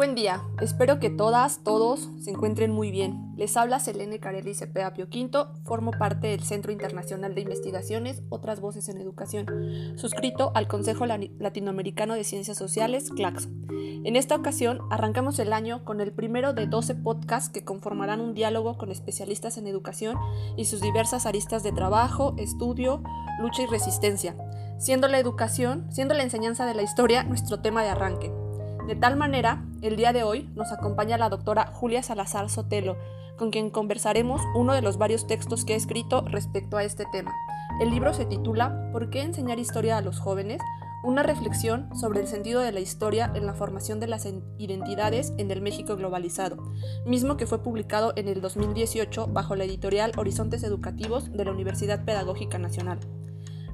Buen día, espero que todas, todos se encuentren muy bien. Les habla Selene Carelli Cepeda Pio Quinto, formo parte del Centro Internacional de Investigaciones Otras Voces en Educación, suscrito al Consejo Latinoamericano de Ciencias Sociales, CLACSO. En esta ocasión arrancamos el año con el primero de 12 podcasts que conformarán un diálogo con especialistas en educación y sus diversas aristas de trabajo, estudio, lucha y resistencia, siendo la educación, siendo la enseñanza de la historia nuestro tema de arranque. De tal manera, el día de hoy nos acompaña la doctora Julia Salazar Sotelo, con quien conversaremos uno de los varios textos que ha escrito respecto a este tema. El libro se titula ¿Por qué enseñar historia a los jóvenes? Una reflexión sobre el sentido de la historia en la formación de las identidades en el México globalizado, mismo que fue publicado en el 2018 bajo la editorial Horizontes Educativos de la Universidad Pedagógica Nacional.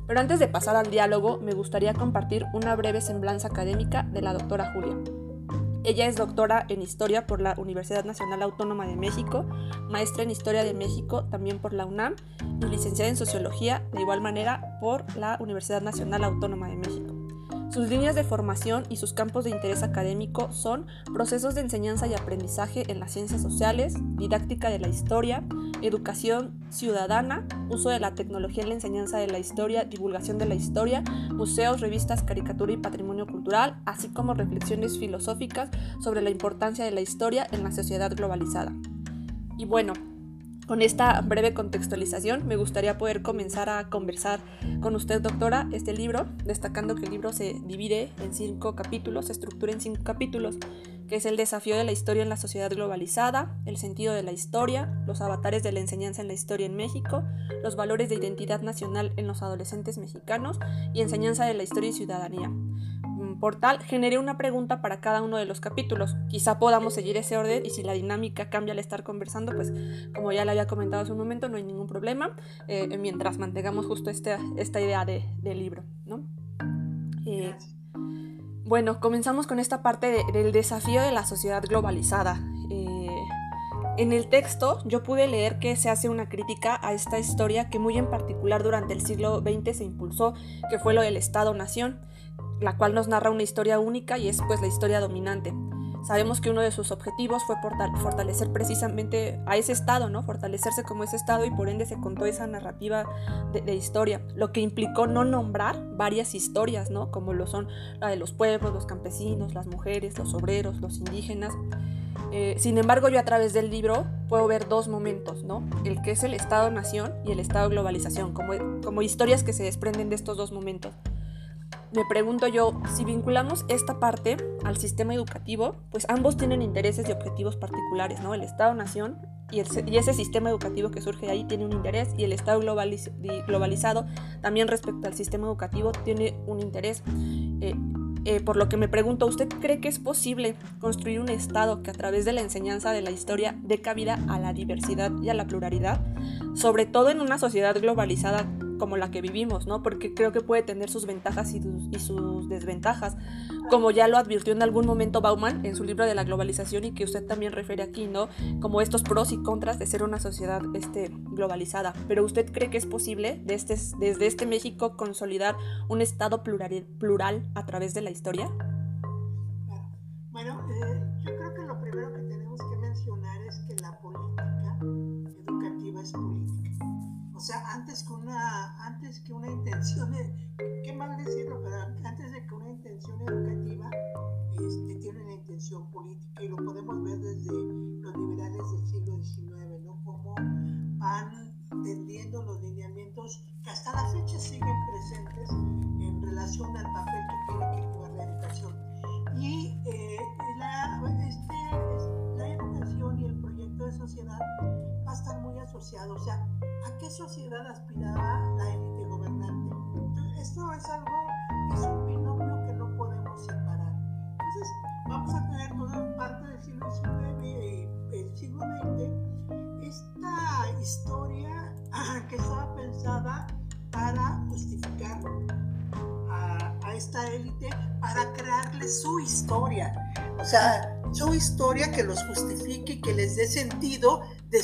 Pero antes de pasar al diálogo, me gustaría compartir una breve semblanza académica de la doctora Julia. Ella es doctora en Historia por la Universidad Nacional Autónoma de México, maestra en Historia de México también por la UNAM y licenciada en Sociología de igual manera por la Universidad Nacional Autónoma de México. Sus líneas de formación y sus campos de interés académico son procesos de enseñanza y aprendizaje en las ciencias sociales, didáctica de la historia, educación ciudadana, uso de la tecnología en la enseñanza de la historia, divulgación de la historia, museos, revistas, caricatura y patrimonio cultural, así como reflexiones filosóficas sobre la importancia de la historia en la sociedad globalizada. Y bueno, con esta breve contextualización, me gustaría poder comenzar a conversar con usted, doctora, este libro, destacando que el libro se divide en cinco capítulos, se estructura en cinco capítulos, que es el desafío de la historia en la sociedad globalizada, el sentido de la historia, los avatares de la enseñanza en la historia en México, los valores de identidad nacional en los adolescentes mexicanos y enseñanza de la historia y ciudadanía portal, generé una pregunta para cada uno de los capítulos. Quizá podamos seguir ese orden y si la dinámica cambia al estar conversando, pues como ya le había comentado hace un momento, no hay ningún problema, eh, mientras mantengamos justo este, esta idea de, del libro. ¿no? Eh, bueno, comenzamos con esta parte del desafío de la sociedad globalizada. Eh, en el texto yo pude leer que se hace una crítica a esta historia que muy en particular durante el siglo XX se impulsó, que fue lo del Estado-Nación la cual nos narra una historia única y es pues la historia dominante. Sabemos que uno de sus objetivos fue fortalecer precisamente a ese estado, ¿no? Fortalecerse como ese estado y por ende se contó esa narrativa de, historia, lo que implicó no nombrar varias historias, ¿no? Como lo son la de los pueblos, los campesinos, las mujeres, los obreros, los indígenas. Eh, sin embargo, yo a través del libro puedo ver dos momentos, ¿no? El que es el Estado-Nación y el Estado-Globalización, como, como historias que se desprenden de estos dos momentos me pregunto yo, si vinculamos esta parte al sistema educativo, pues ambos tienen intereses y objetivos particulares, ¿no? El Estado-Nación y, ese sistema educativo que surge de ahí tiene un interés y el Estado globalizado también respecto al sistema educativo tiene un interés. Eh, eh, por lo que me pregunto, ¿usted cree que es posible construir un Estado que a través de la enseñanza de la historia dé cabida a la diversidad y a la pluralidad? Sobre todo en una sociedad globalizada como la que vivimos, ¿no? Porque creo que puede tener sus ventajas y, sus desventajas, como ya lo advirtió en algún momento Bauman en su libro de la globalización y que usted también refiere aquí, ¿no? Como estos pros y contras de ser una sociedad este, globalizada. Pero ¿usted cree que es posible desde, desde este México consolidar un Estado plural, plural a través de la historia? Bueno, eh, yo antes que una, antes que una intención, qué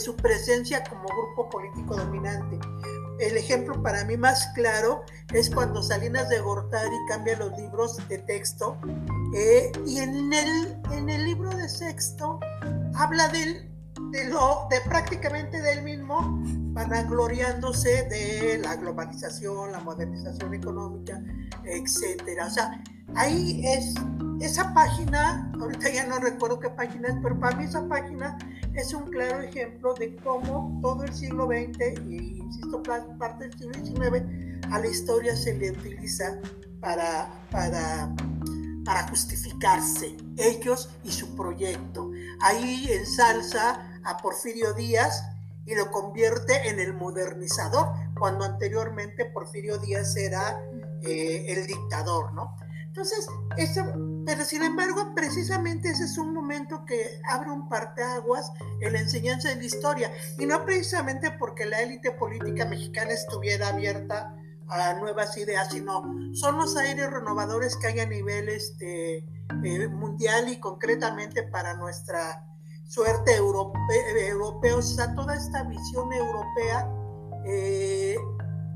su presencia como grupo político dominante. El ejemplo para mí más claro es cuando Salinas de Gortari cambia los libros de texto Eh, y en el, en el libro de sexto habla del, de, lo, de prácticamente del mismo, vanagloriándose de la globalización, la modernización económica, etcétera. O sea, ahí es esa página, ahorita ya no recuerdo qué página es, pero para mí esa página es un claro ejemplo de cómo todo el siglo XX, y insisto, parte del siglo XIX, a la historia se le utiliza para, para, justificarse ellos y su proyecto. Ahí ensalza a Porfirio Díaz y lo convierte en el modernizador, cuando anteriormente Porfirio Díaz era eh, el dictador, ¿no? Entonces, eso, pero sin embargo, precisamente ese es un momento que abre un parteaguas en la enseñanza de la historia, y no precisamente porque la élite política mexicana estuviera abierta a nuevas ideas, sino son los aires renovadores que hay a nivel este, eh, mundial y concretamente para nuestra suerte europe, europea, o sea, toda esta visión europea eh,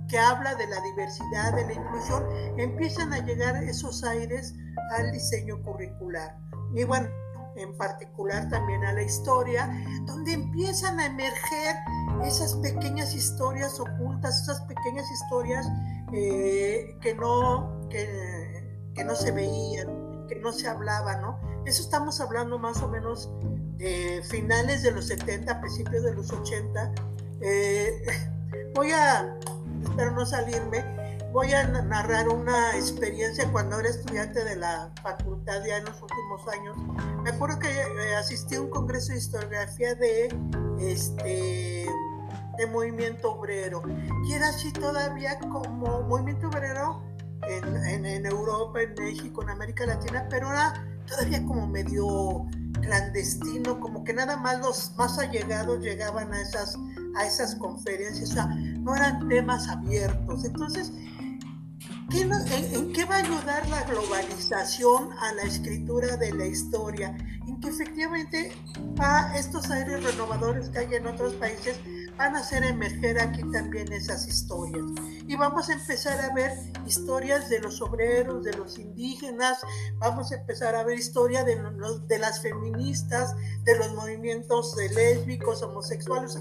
que habla de la diversidad, de la inclusión, empiezan a llegar esos aires al diseño curricular. Y bueno, en particular también a la historia, donde empiezan a emerger esas pequeñas historias ocultas, esas pequeñas historias eh, que, no, que, no se veían, que no se hablaban, ¿no? Eso estamos hablando más o menos de finales de los 70, principios de los 80. Eh, voy a espero no salirme, voy a narrar una experiencia cuando era estudiante de la facultad ya en los últimos años. Me acuerdo que eh, asistí a un congreso de historiografía de este de movimiento obrero y era así todavía como movimiento obrero en, en, Europa, en México, en América Latina, pero era todavía como medio clandestino, como que nada más los más allegados llegaban a esas, a esas conferencias, o sea, no eran temas abiertos. Entonces, en, qué va a ayudar la globalización a la escritura de la historia? En que efectivamente a estos aires renovadores que hay en otros países van a hacer emerger aquí también esas historias. Y vamos a empezar a ver historias de los obreros, de los indígenas, vamos a empezar a ver historia de, de las feministas, de los movimientos de lésbicos, homosexuales.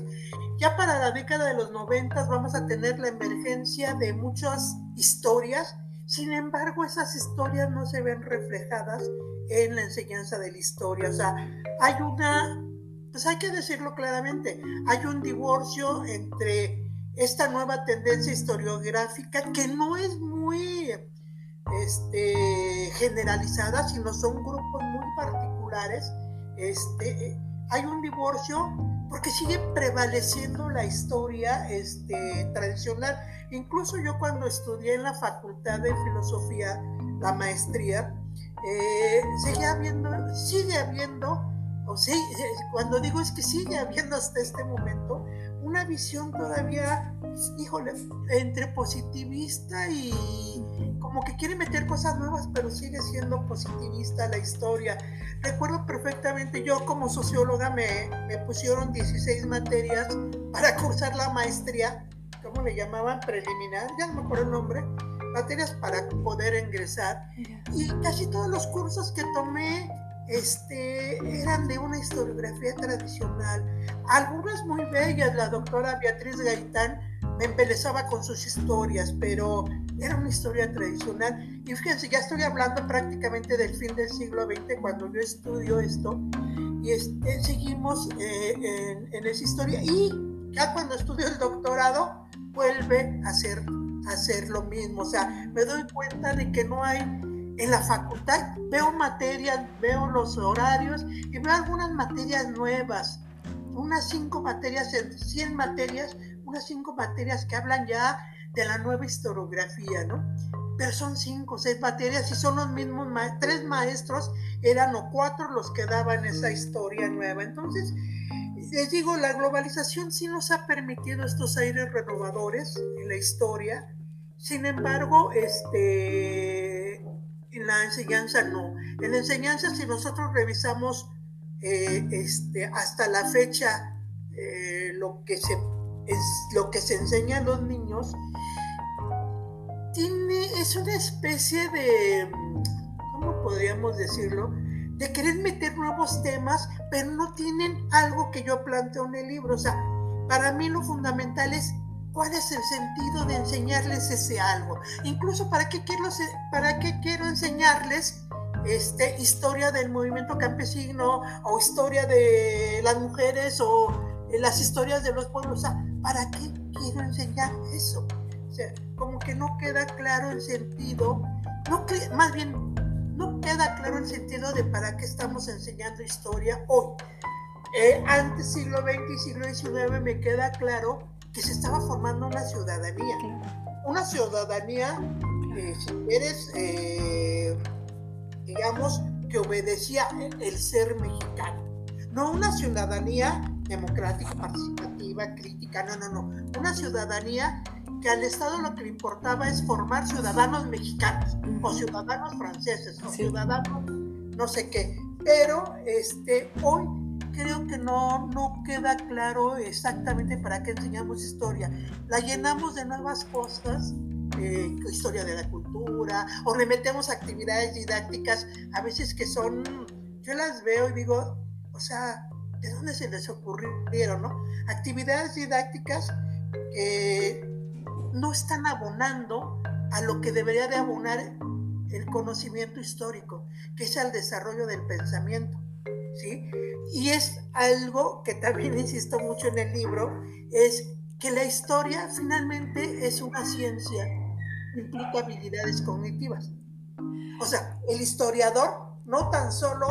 Ya para la década de los noventas vamos a tener la emergencia de muchas historias, sin embargo esas historias no se ven reflejadas en la enseñanza de la historia. O sea, hay una pues hay que decirlo claramente, hay un divorcio entre esta nueva tendencia historiográfica que no es muy este, generalizada, sino son grupos muy particulares. Este, hay un divorcio porque sigue prevaleciendo la historia este, tradicional. Incluso yo cuando estudié en la Facultad de Filosofía, la maestría, eh, habiendo, sigue habiendo o sí, cuando digo es que sigue habiendo hasta este momento una visión todavía, híjole, entre positivista y como que quiere meter cosas nuevas, pero sigue siendo positivista la historia. Recuerdo perfectamente, yo como socióloga me, me pusieron 16 materias para cursar la maestría, ¿cómo le llamaban? Preliminar, ya no me acuerdo el nombre, materias para poder ingresar. Y casi todos los cursos que tomé este, eran de una historiografía tradicional, algunas muy bellas, la doctora Beatriz Gaitán me embelezaba con sus historias, pero era una historia tradicional. Y fíjense, ya estoy hablando prácticamente del fin del siglo XX cuando yo estudio esto, y este, seguimos eh, en, esa historia. Y ya cuando estudio el doctorado, vuelve a hacer, a hacer lo mismo. O sea, me doy cuenta de que no hay en la facultad veo materias, veo los horarios y veo algunas materias nuevas, unas cinco materias, 100 materias, unas cinco materias que hablan ya de la nueva historiografía, ¿no? Pero son cinco, seis materias y son los mismos, tres maestros eran o cuatro los que daban esa historia nueva. Entonces, les digo, la globalización sí nos ha permitido estos aires renovadores en la historia. Sin embargo, este, en la enseñanza no. En la enseñanza, si nosotros revisamos eh, este, hasta la fecha eh, lo, que se, es, lo que se enseña a los niños, tiene, es una especie de, ¿cómo podríamos decirlo? De querer meter nuevos temas, pero no tienen algo que yo planteo en el libro. O sea, para mí lo fundamental es cuál es el sentido de enseñarles ese algo. Incluso para qué quiero, para qué quiero enseñarles este, historia del movimiento campesino o historia de las mujeres o eh, las historias de los pueblos. O sea, ¿para qué quiero enseñar eso? O sea, como que no queda claro el sentido, no más bien no queda claro el sentido de para qué estamos enseñando historia hoy. Eh, antes siglo XX y siglo XIX me queda claro que se estaba formando una ciudadanía. Una ciudadanía, eh, si eres, eh, digamos, que obedecía el ser mexicano. No una ciudadanía democrática, participativa, crítica, no, no, no. Una ciudadanía que al Estado lo que le importaba es formar ciudadanos mexicanos, o ciudadanos franceses, o ciudadanos no sé qué. Pero este, hoy creo que no, no queda claro exactamente para qué enseñamos historia. La llenamos de nuevas cosas, eh, historia de la cultura, o le metemos actividades didácticas, a veces que son, yo las veo y digo, o sea, ¿de dónde se les ocurrieron, no? Actividades didácticas que no están abonando a lo que debería de abonar el conocimiento histórico, que es el desarrollo del pensamiento. ¿Sí? Y es algo que también insisto mucho en el libro, es que la historia finalmente es una ciencia, implica habilidades cognitivas. O sea, el historiador no tan solo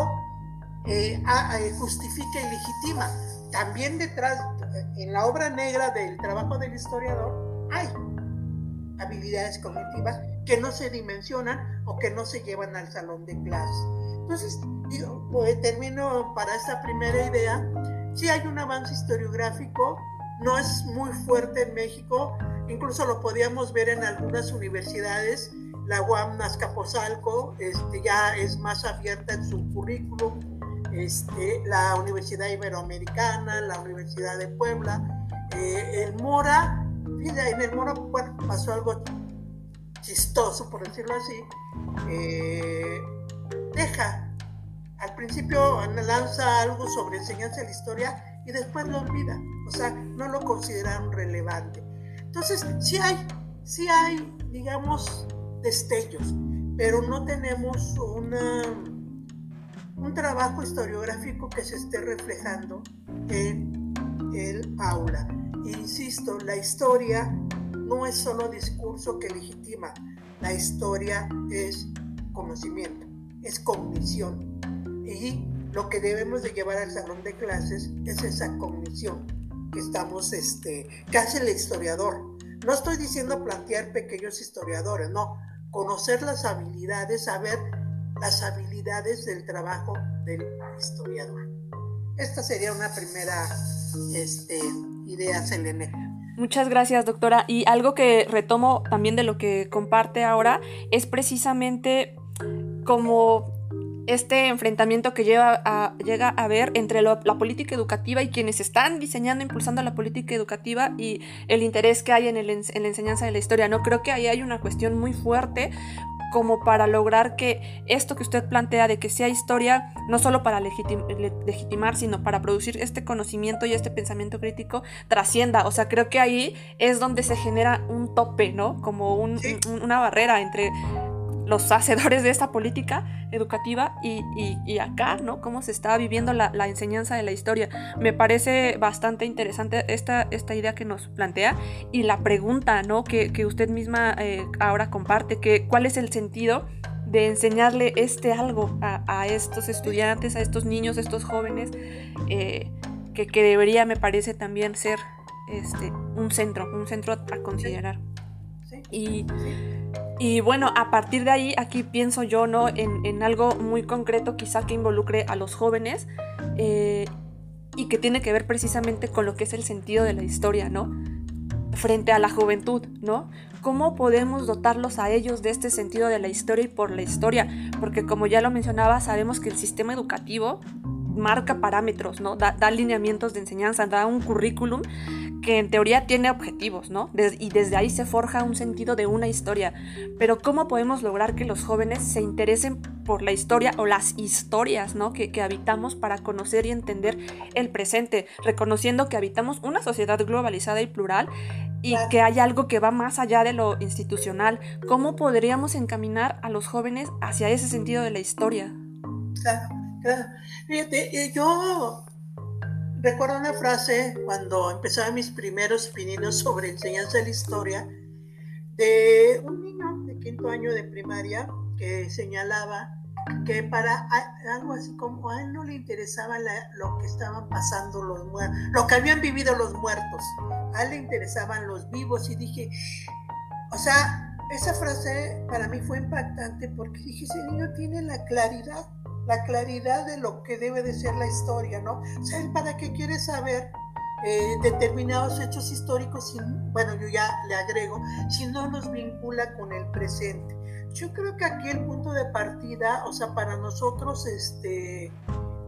eh, eh, justifica y legitima, también detrás, en la obra negra del trabajo del historiador, hay habilidades cognitivas que no se dimensionan o que no se llevan al salón de clase. Entonces, digo, pues, termino para esta primera idea. Si hay un avance historiográfico, no es muy fuerte en México, incluso lo podíamos ver en algunas universidades. La UAM Nazcapotzalco este, ya es más abierta en su currículum. Este, la Universidad Iberoamericana, la Universidad de Puebla, eh, el Mora en el Mora pasó algo chistoso, por decirlo así. Eh, deja, al principio lanza algo sobre enseñanza de la historia y después lo olvida. O sea, no lo consideraron relevante. Entonces, sí hay, hay, digamos, destellos, pero no tenemos un trabajo historiográfico que se esté reflejando en el aula insisto, la historia no es solo discurso que legitima, la historia es conocimiento, es cognición. Y lo que debemos de llevar al salón de clases es esa cognición que estamos, este, que hace el historiador. No estoy diciendo plantear pequeños historiadores, no, conocer las habilidades, saber las habilidades del trabajo del historiador. Esta sería una primera este, idea, Selene. Muchas gracias, doctora. Y algo que retomo también de lo que comparte ahora es precisamente como este enfrentamiento que lleva a, llega a haber entre la política educativa y quienes están diseñando, impulsando la política educativa y el interés que hay en, el, en la enseñanza de la historia. No creo que ahí hay una cuestión muy fuerte como para lograr que esto que usted plantea de que sea historia, no solo para legitimar, sino para producir este conocimiento y este pensamiento crítico, trascienda. O sea, creo que ahí es donde se genera un tope, ¿no? Como una barrera entre los hacedores de esta política educativa y, acá, ¿no? Cómo se está viviendo la, enseñanza de la historia. Me parece bastante interesante esta, esta idea que nos plantea y la pregunta, ¿no? Que, usted misma eh, ahora comparte, que cuál es el sentido de enseñarle este algo a, estos estudiantes, a estos niños, a estos jóvenes, eh, que, debería, me parece, también ser este, un centro, un centro a considerar. Y y bueno, a partir de ahí, aquí pienso yo, ¿no? En, algo muy concreto, quizá que involucre a los jóvenes eh, y que tiene que ver precisamente con lo que es el sentido de la historia, ¿no? Frente a la juventud, ¿no? ¿Cómo podemos dotarlos a ellos de este sentido de la historia y por la historia? Porque como ya lo mencionaba, sabemos que el sistema educativo marca parámetros, ¿no? Da, da lineamientos de enseñanza, da un currículum que en teoría tiene objetivos, ¿no? y desde ahí se forja un sentido de una historia. Pero ¿cómo podemos lograr que los jóvenes se interesen por la historia o las historias, ¿no? Que, que habitamos para conocer y entender el presente, reconociendo que habitamos una sociedad globalizada y plural y que hay algo que va más allá de lo institucional. ¿Cómo podríamos encaminar a los jóvenes hacia ese sentido de la historia? Claro, claro. Fíjate, eh, yo recuerdo una frase cuando empezaba mis primeros pininos sobre enseñanza de la historia de un niño de quinto año de primaria que señalaba que para algo así como a él no le interesaba lo que estaban pasando los muertos, lo que habían vivido los muertos, a él le interesaban los vivos y dije, o sea, esa frase para mí fue impactante porque dije, ese niño tiene la claridad la claridad de lo que debe de ser la historia, ¿no? O sea, ¿para qué quiere saber eh, determinados hechos históricos? Bueno, yo ya le agrego, si no nos vincula con el presente. Yo creo que aquí el punto de partida, o sea, para nosotros, este,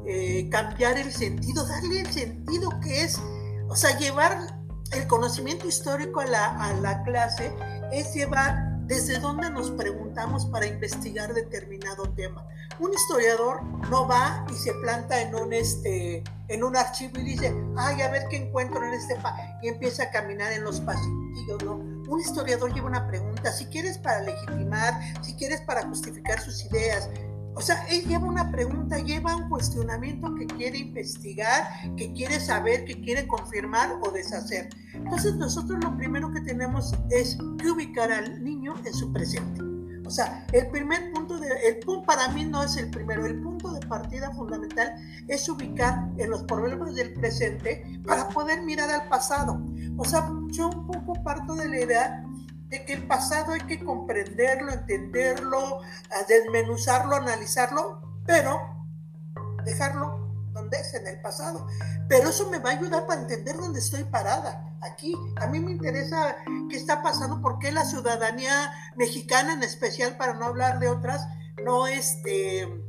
eh, cambiar el sentido, darle el sentido que es, o sea, llevar el conocimiento histórico a la, a la clase, es llevar desde dónde nos preguntamos para investigar determinado tema. Un historiador no va y se planta en un, este, en un archivo y dice, ay, a ver qué encuentro en este y empieza a caminar en los pasillos, ¿no? Un historiador lleva una pregunta, si quieres para legitimar, si quieres para justificar sus ideas, o sea, él lleva una pregunta, lleva un cuestionamiento que quiere investigar, que quiere saber, que quiere confirmar o deshacer. Entonces nosotros lo primero que tenemos es que ubicar al niño en su presente. O sea, el primer punto, de, el punto para mí no es el primero, el punto de partida fundamental es ubicar en los problemas del presente para poder mirar al pasado. O sea, yo un poco parto de la idea de que el pasado hay que comprenderlo, entenderlo, desmenuzarlo, analizarlo, pero dejarlo donde es, en el pasado. Pero eso me va a ayudar para entender dónde estoy parada. Aquí, a mí me interesa qué está pasando, por qué la ciudadanía mexicana en especial, para no hablar de otras, no este...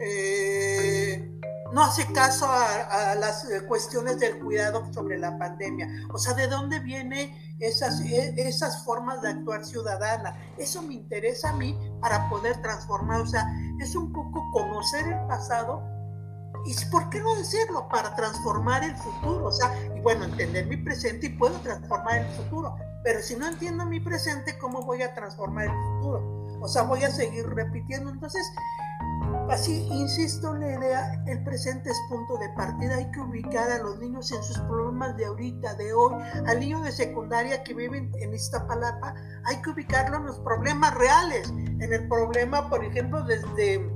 Eh, no hace caso a, las cuestiones del cuidado sobre la pandemia. O sea, ¿de dónde viene esas, e, esas formas de actuar ciudadana. Eso me interesa a mí para poder transformar, o sea, es un poco conocer el pasado y por qué no decirlo, para transformar el futuro, o sea, y bueno, entender mi presente y puedo transformar el futuro, pero si no entiendo mi presente, ¿cómo voy a transformar el futuro? O sea, voy a seguir repitiendo, entonces Así, insisto en la idea, el presente es punto de partida. Hay que ubicar a los niños en sus problemas de ahorita, de hoy. Al niño de secundaria que vive en Iztapalapa, hay que ubicarlo en los problemas reales. En el problema, por ejemplo, desde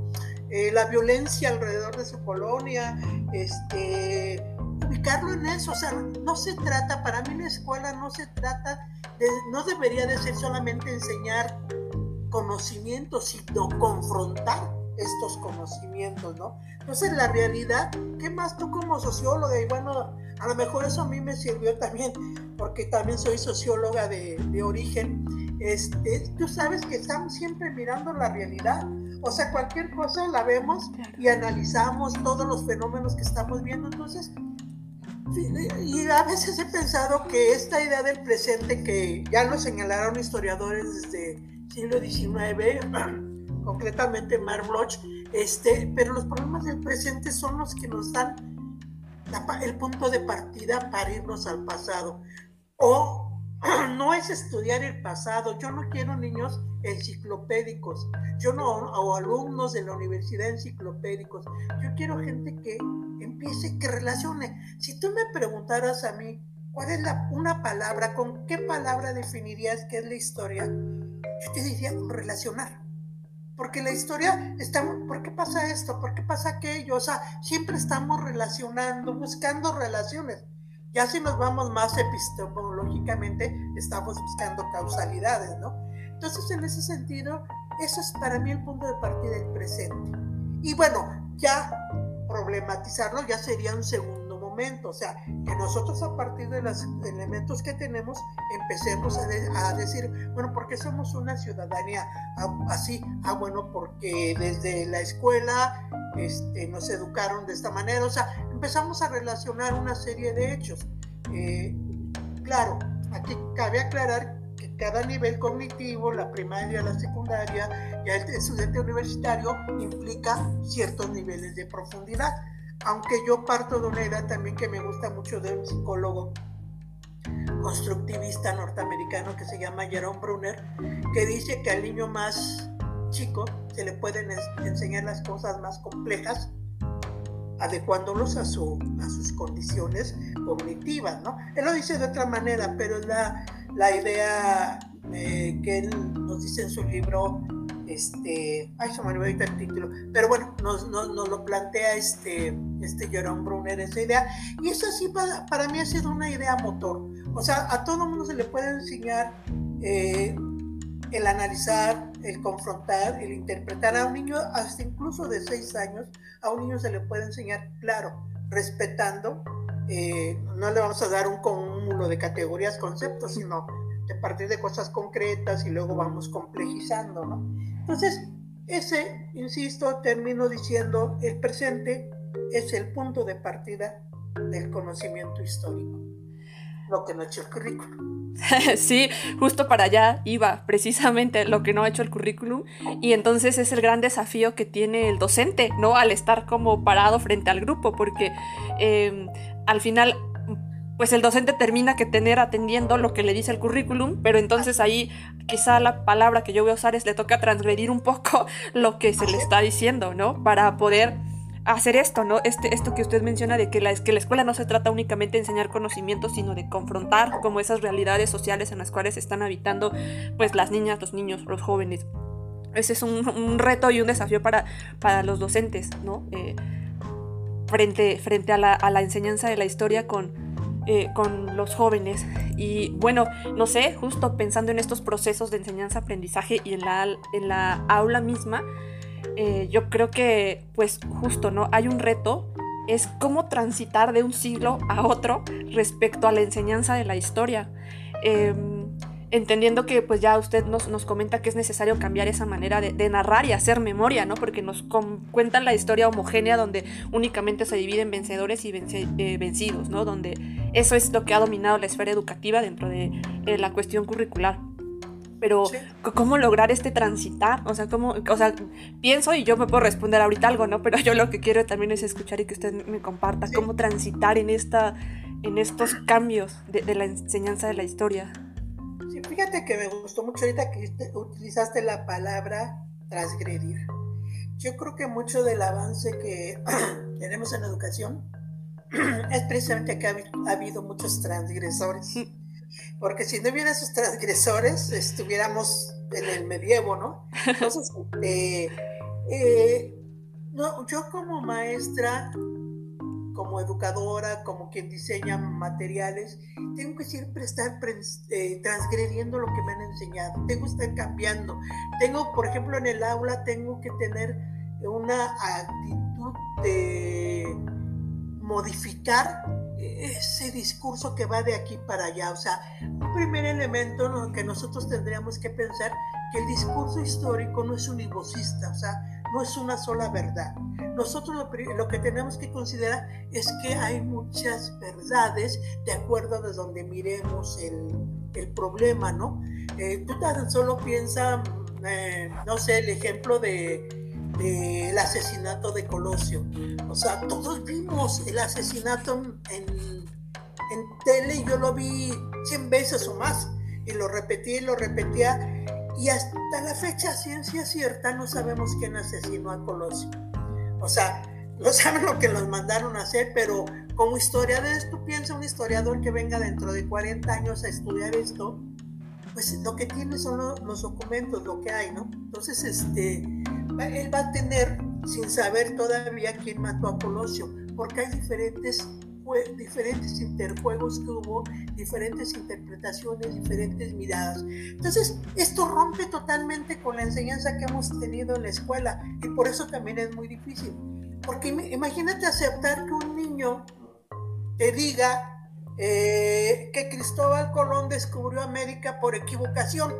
eh, la violencia alrededor de su colonia, este, ubicarlo en eso. O sea, no se trata, para mí la escuela no se trata, de, no debería de ser solamente enseñar conocimientos, sino confrontar estos conocimientos, ¿no? Entonces, la realidad, ¿qué más tú como socióloga? Y bueno, a lo mejor eso a mí me sirvió también, porque también soy socióloga de, de origen. Este, tú sabes que estamos siempre mirando la realidad. O sea, cualquier cosa la vemos y analizamos todos los fenómenos que estamos viendo. Entonces, y a veces he pensado que esta idea del presente, que ya lo señalaron historiadores desde siglo XIX, concretamente Mark Bloch, este, pero los problemas del presente son los que nos dan el punto de partida para irnos al pasado. O no es estudiar el pasado, yo no quiero niños enciclopédicos, yo no, o alumnos de la universidad enciclopédicos, yo quiero gente que empiece, que relacione. Si tú me preguntaras a mí, ¿cuál es una palabra, con qué palabra definirías qué es la historia? Yo te diría relacionar porque la historia está, ¿por qué pasa esto? ¿Por qué pasa aquello? O sea, siempre estamos relacionando, buscando relaciones. Ya si nos vamos más epistemológicamente, estamos buscando causalidades, ¿no? Entonces, en ese sentido, eso es para mí el punto de partida del presente. Y bueno, ya problematizarlo ya sería un segundo o sea, que nosotros a partir de los elementos que tenemos empecemos a, decir, bueno, ¿por qué somos una ciudadanía así? Ah, bueno, porque desde la escuela este, nos educaron de esta manera, o sea, empezamos a relacionar una serie de hechos. Eh, Claro, aquí cabe aclarar que cada nivel cognitivo, la primaria, la secundaria y el estudiante universitario, implica ciertos niveles de profundidad. Aunque yo parto de una idea también que me gusta mucho de un psicólogo constructivista norteamericano que se llama Jerome Brunner, que dice que al niño más chico se le pueden enseñar las cosas más complejas adecuándolos a, su, a sus condiciones cognitivas, ¿no? Él lo dice de otra manera, pero es la, la idea eh, que él nos dice en su libro, este, ay, se me olvidó el título, pero bueno, nos, nos, nos, lo plantea este, este Jerome Brunner esa idea, y eso sí para, para mí ha sido una idea motor, o sea, a todo mundo se le puede enseñar eh, el analizar, el confrontar, el interpretar a un niño hasta incluso de seis años, a un niño se le puede enseñar, claro, respetando, eh, no le vamos a dar un cúmulo de categorías, conceptos, sino de partir de cosas concretas y luego vamos complejizando, ¿no? Entonces, ese, insisto, termino diciendo, el presente es el punto de partida del conocimiento histórico, lo que no ha hecho el currículum. sí, justo para allá iba precisamente lo que no ha hecho el currículum y entonces es el gran desafío que tiene el docente, ¿no? Al estar como parado frente al grupo, porque em, al final pues el docente termina que tener atendiendo lo que le dice el currículum, pero entonces ahí quizá la palabra que yo voy a usar es le toca transgredir un poco lo que se le está diciendo, ¿no? Para poder hacer esto, ¿no? Este, esto que usted menciona de que la, que la escuela no se trata únicamente de enseñar conocimientos, sino de confrontar como esas realidades sociales en las cuales están habitando pues las niñas, los niños, los jóvenes. Ese es un, reto y un desafío para, para los docentes, ¿no? Eh, frente, frente a, la, a, la, enseñanza de la historia con, eh, con los jóvenes. Y bueno, no sé, justo pensando en estos procesos de enseñanza-aprendizaje y en la, en la aula misma, eh, yo creo que, pues justo, ¿no? Hay un reto, es cómo transitar de un siglo a otro respecto a la enseñanza de la historia. Em, entendiendo que pues ya usted nos, nos, comenta que es necesario cambiar esa manera de, narrar y hacer memoria, ¿no? Porque nos cuentan la historia homogénea donde únicamente se dividen vencedores y eh, vencidos, ¿no? Donde eso es lo que ha dominado la esfera educativa dentro de la cuestión curricular pero ¿cómo lograr este transitar? O sea, ¿cómo, o sea, pienso y yo me puedo responder ahorita algo, ¿no? Pero yo lo que quiero también es escuchar y que usted me comparta cómo transitar en, esta, en estos cambios de, la enseñanza de la historia. Fíjate que me gustó mucho ahorita que utilizaste la palabra transgredir. Yo creo que mucho del avance que tenemos en educación es precisamente que ha, ha habido muchos transgresores porque si no hubiera esos transgresores, estuviéramos en el medievo, ¿no? Entonces, este, eh, no, yo como maestra, como educadora, como quien diseña materiales, tengo que siempre estar eh, transgrediendo lo que me han enseñado, tengo que estar cambiando. Tengo, por ejemplo, en el aula, tengo que tener una actitud de modificar ese discurso que va de aquí para allá. O sea, un primer elemento en lo que nosotros tendríamos que pensar que el discurso histórico no es univocista, o sea, no es una sola verdad. Nosotros lo, que tenemos que considerar es que hay muchas verdades de acuerdo de donde miremos el, el problema, ¿no? Eh, tú tan solo piensa, eh, no sé, el ejemplo de del asesinato de Colosio. O sea, todos vimos el asesinato en, en tele, yo lo vi 100 veces o más, y lo repetí y lo repetía, y hasta la fecha, ciencia cierta, no sabemos quién asesinó a Colosio. O sea, no saben lo que los mandaron a hacer, pero como historiador, tú piensas un historiador que venga dentro de 40 años a estudiar esto, pues lo que tiene son los, los documentos, lo que hay, ¿no? Entonces, este, él va a tener, sin saber todavía quién mató a Colosio, porque hay diferentes, diferentes interjuegos que hubo, diferentes interpretaciones, diferentes miradas. Entonces, esto rompe totalmente con la enseñanza que hemos tenido en la escuela y por eso también es muy difícil. Porque imagínate aceptar que un niño te diga eh, que Cristóbal Colón descubrió América por equivocación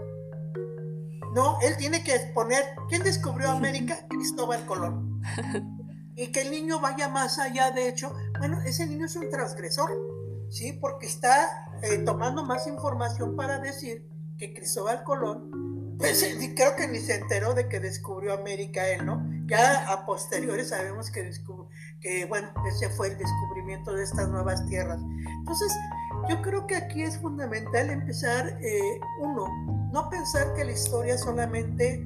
no, él tiene que exponer quién descubrió América, Cristóbal Colón. Y que el niño vaya más allá, de hecho, bueno, ese niño es un transgresor, ¿sí? Porque está eh, tomando más información para decir que Cristóbal Colón, pues creo que ni se enteró de que descubrió América él, ¿no? Ya a posteriores sabemos que, que, bueno, ese fue el descubrimiento de estas nuevas tierras. Entonces, yo creo que aquí es fundamental empezar, eh, uno, no pensar que la historia solamente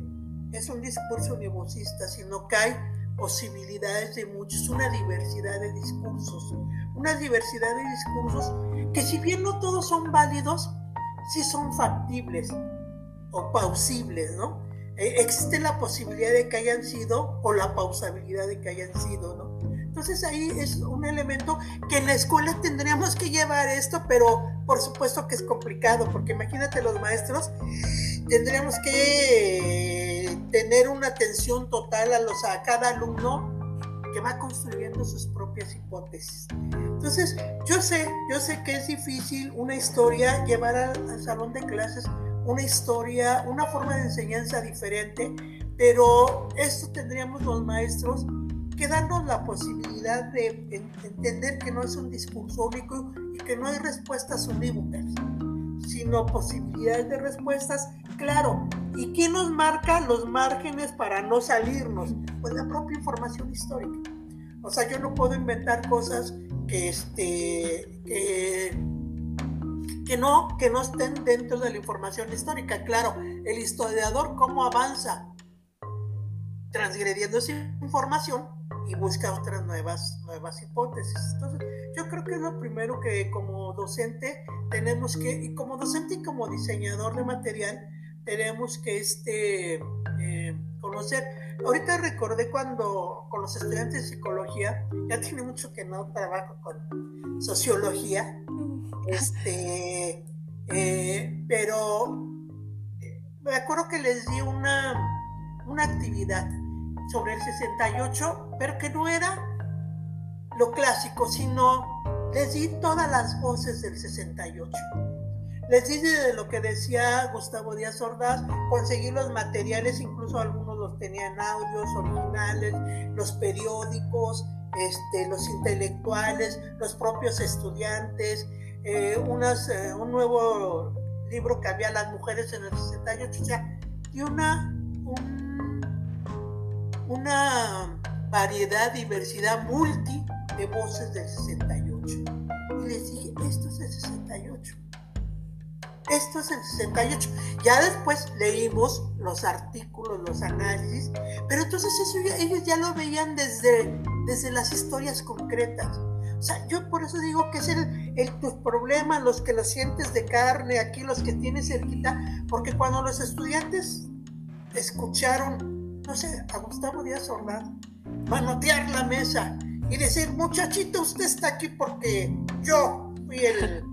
es un discurso univocista, sino que hay posibilidades de muchos, una diversidad de discursos, una diversidad de discursos que si bien no todos son válidos, sí son factibles o pausibles, ¿no? Eh, existe la posibilidad de que hayan sido o la pausabilidad de que hayan sido, ¿no? Entonces ahí es un elemento que en la escuela tendríamos que llevar esto, pero por supuesto que es complicado, porque imagínate los maestros, tendríamos que tener una atención total a, los, a cada alumno que va construyendo sus propias hipótesis. Entonces, yo sé, yo sé que es difícil una historia llevar al salón de clases una historia, una forma de enseñanza diferente, pero esto tendríamos los maestros que darnos la posibilidad de entender que no es un discurso único y que no hay respuestas unívocas, sino posibilidades de respuestas, claro. ¿Y quién nos marca los márgenes para no salirnos? Pues la propia información histórica. O sea, yo no puedo inventar cosas que, este, que, no, que no estén dentro de la información histórica. Claro, el historiador cómo avanza transgrediendo esa información y busca otras nuevas, nuevas hipótesis. Entonces, yo creo que es lo primero que como docente tenemos que, y como docente y como diseñador de material, tenemos que este, eh, conocer. Ahorita recordé cuando con los estudiantes de psicología, ya tiene mucho que no trabajo con sociología, este, eh, pero eh, me acuerdo que les di una, una actividad sobre el 68, pero que no era lo clásico, sino les di todas las voces del 68. Les di de lo que decía Gustavo Díaz Ordaz, conseguí los materiales, incluso algunos los tenían audios originales, los periódicos, este, los intelectuales, los propios estudiantes, eh, eh, un nuevo libro que había las mujeres en el 68, o sea, y una, una variedad, diversidad multi de voces del 68. Y les dije, esto es el 68. Esto es el 68. Ya después leímos los artículos, los análisis, pero entonces eso ellos ya lo veían desde, desde las historias concretas. O sea, yo por eso digo que es el, el, tu problema, los que lo sientes de carne, aquí los que tienes cerquita, porque cuando los estudiantes escucharon no sé, a Gustavo Díaz Ordaz, manotear la mesa y decir, muchachito, usted está aquí porque yo fui el,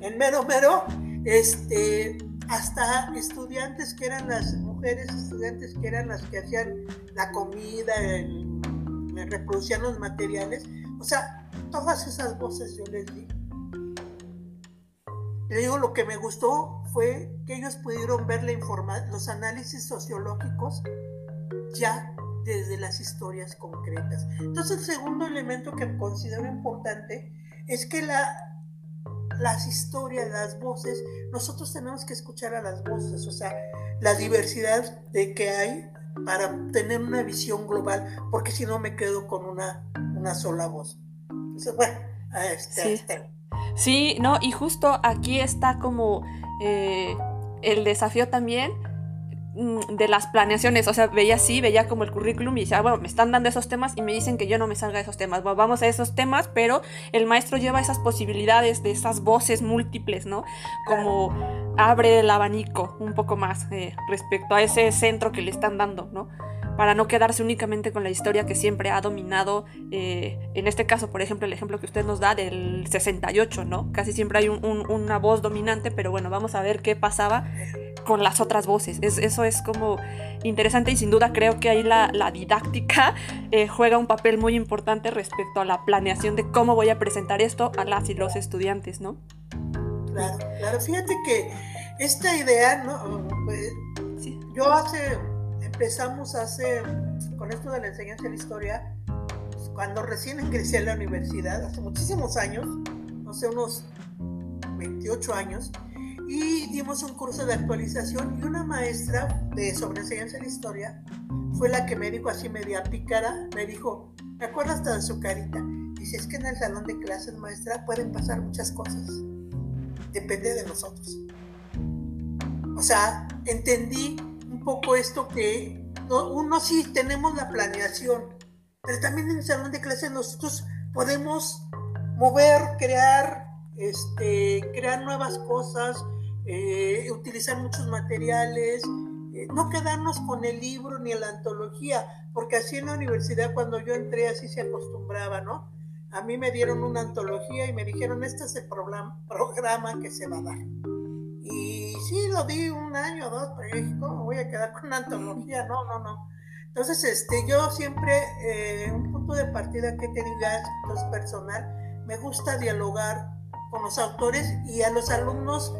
el mero mero, este, hasta estudiantes que eran las mujeres, estudiantes que eran las que hacían la comida, reproducían los materiales, o sea, todas esas voces yo les di. Le digo, lo que me gustó fue que ellos pudieron ver la los análisis sociológicos ya desde las historias concretas. Entonces, el segundo elemento que considero importante es que la, las historias, las voces, nosotros tenemos que escuchar a las voces, o sea, la diversidad de que hay para tener una visión global, porque si no me quedo con una, una sola voz. Entonces, bueno, este, sí. Este. sí, no, y justo aquí está como eh, el desafío también de las planeaciones, o sea, veía así, veía como el currículum y decía, bueno, me están dando esos temas y me dicen que yo no me salga de esos temas, bueno, vamos a esos temas, pero el maestro lleva esas posibilidades de esas voces múltiples, ¿no? Como abre el abanico un poco más eh, respecto a ese centro que le están dando, ¿no? para no quedarse únicamente con la historia que siempre ha dominado, eh, en este caso, por ejemplo, el ejemplo que usted nos da del 68, ¿no? Casi siempre hay una voz dominante, pero bueno, vamos a ver qué pasaba con las otras voces. eso es como interesante y sin duda creo que ahí la, didáctica eh, juega un papel muy importante respecto a la planeación de cómo voy a presentar esto a las y los estudiantes, ¿no? Claro, claro. Fíjate que esta idea, ¿no? Pues, yo hace empezamos hace, con esto de la enseñanza de la historia, cuando recién ingresé a la universidad, hace muchísimos años, no sé, unos 28 años, y dimos un curso de actualización y una maestra de sobre historia fue la que me dijo así media pícara, me dijo, me acuerdo hasta de su carita, dice, es que en el salón de clases maestra pueden pasar muchas cosas, depende de nosotros. O sea, entendí un poco esto que uno sí tenemos la planeación, pero también en el salón de clases nosotros podemos mover, crear, este, crear nuevas cosas, eh, utilizar muchos materiales, eh, no quedarnos con el libro ni la antología, porque así en la universidad cuando yo entré así se acostumbraba, ¿no? A mí me dieron una antología y me dijeron, este es el programa, que se va a dar. Y sí, lo di un año o dos, pero dije, ¿cómo voy a quedar con una antología? No, no, no. Entonces, este, yo siempre, eh, un punto de partida que tenido ya es personal, me gusta dialogar con los autores y a los alumnos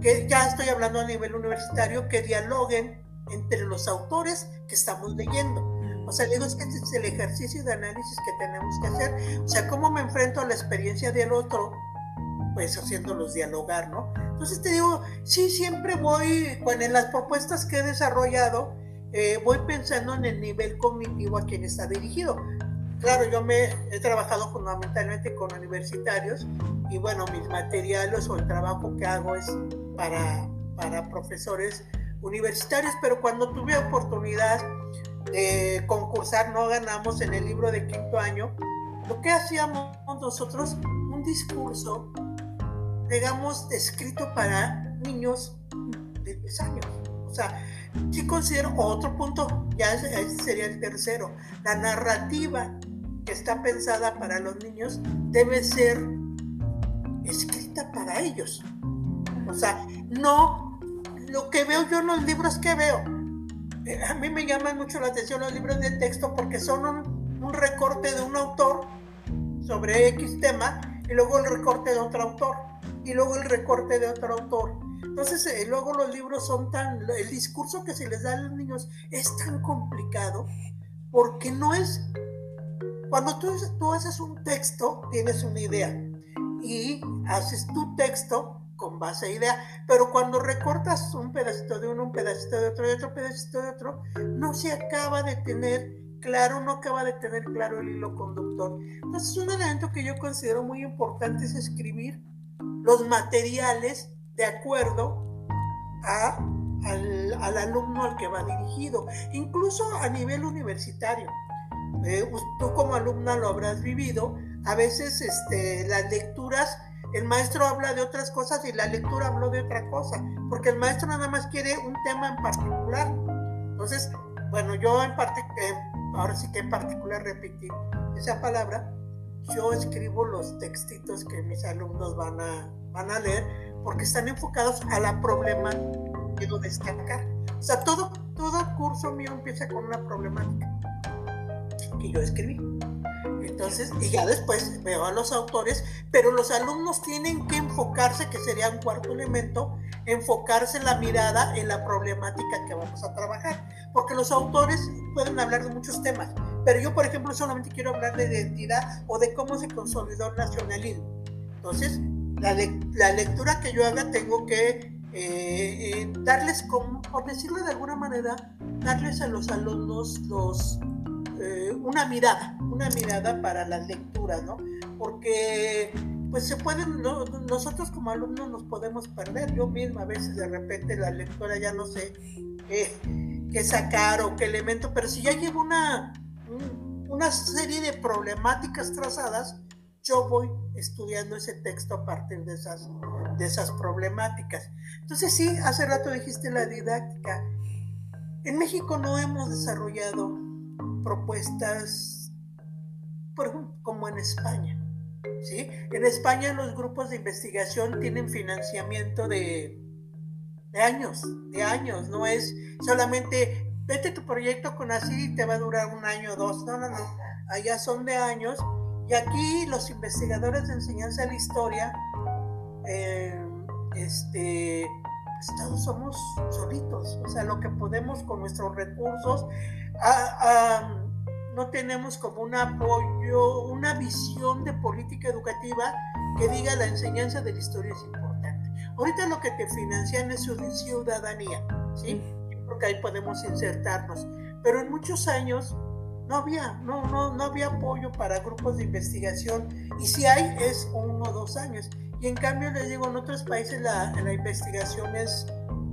que ya estoy hablando a nivel universitario, que dialoguen entre los autores que estamos leyendo. O sea, digo, es que este es el ejercicio de análisis que tenemos que hacer. O sea, cómo me enfrento a la experiencia del otro, pues haciéndolos dialogar, ¿no? Entonces te digo, sí, siempre voy, con en las propuestas que he desarrollado, eh, voy pensando en el nivel cognitivo a quien está dirigido. Claro, yo me he trabajado fundamentalmente con universitarios y bueno, mis materiales o el trabajo que hago es para, para profesores universitarios, pero cuando tuve oportunidad de concursar, no ganamos en el libro de quinto año, lo que hacíamos nosotros, un discurso, digamos, escrito para niños de 10 años. O sea, sí considero otro punto, ya ese sería el tercero, la narrativa que está pensada para los niños debe ser escrita para ellos. O sea, no lo que veo yo en los libros que veo. Eh, a mí me llaman mucho la atención los libros de texto porque son un, recorte de un autor sobre X tema y luego el recorte de otro autor y luego el recorte de otro autor. Entonces, eh, luego los libros son tan, el discurso que se les da a los niños es tan complicado porque no es, cuando tú, tú haces un texto, tienes una idea y haces tu texto con base a idea, pero cuando recortas un pedacito de uno, un pedacito de otro y otro pedacito de otro, no se acaba de tener claro, no acaba de tener claro el hilo conductor. Entonces, un elemento que yo considero muy importante es escribir los materiales de acuerdo a, al, al, alumno al que va dirigido, incluso a nivel universitario. Eh, tú como alumna lo habrás vivido, a veces este, las lecturas el maestro habla de otras cosas y la lectura habló de otra cosa, porque el maestro nada más quiere un tema en particular. Entonces, bueno, yo en parte, eh, ahora sí que en particular repetí esa palabra, yo escribo los textitos que mis alumnos van a, van a leer, porque están enfocados a la problema que quiero destacar. O sea, todo, todo curso mío empieza con una problemática que yo escribí. Entonces, y ya después veo a los autores, pero los alumnos tienen que enfocarse, que sería un cuarto elemento, enfocarse la mirada en la problemática que vamos a trabajar. Porque los autores pueden hablar de muchos temas, pero yo, por ejemplo, solamente quiero hablar de identidad o de cómo se consolidó el nacionalismo. Entonces, la, lectura que yo haga tengo que eh, eh, darles, como, por decirlo de alguna manera, darles a los alumnos los eh, una mirada, una mirada para las lecturas, ¿no? Porque pues se pueden, nosotros como alumnos nos podemos perder. Yo misma a veces de repente la lectura ya no sé qué, sacar o qué elemento, pero si ya llevo una, una serie de problemáticas trazadas, yo voy estudiando ese texto a partir de esas, de esas problemáticas. Entonces sí, hace rato dijiste la didáctica. En México no hemos desarrollado propuestas, por ejemplo, como en España. ¿sí? En España los grupos de investigación tienen financiamiento de, de años, de años, no es solamente vete tu proyecto con así y te va a durar un año o dos, no, no, no, allá son de años y aquí los investigadores de enseñanza de la historia, eh, este, pues somos solitos, o sea, lo que podemos con nuestros recursos, no tenemos como un apoyo, una visión de política educativa que diga la enseñanza de la historia es importante. ahorita lo que te financian es su ciudadanía, ¿sí? Porque ahí podemos insertarnos. Pero en muchos años no había, no, no, no había apoyo para grupos de investigación y si hay es uno o dos años. Y en cambio les digo, en otros países la, la investigación es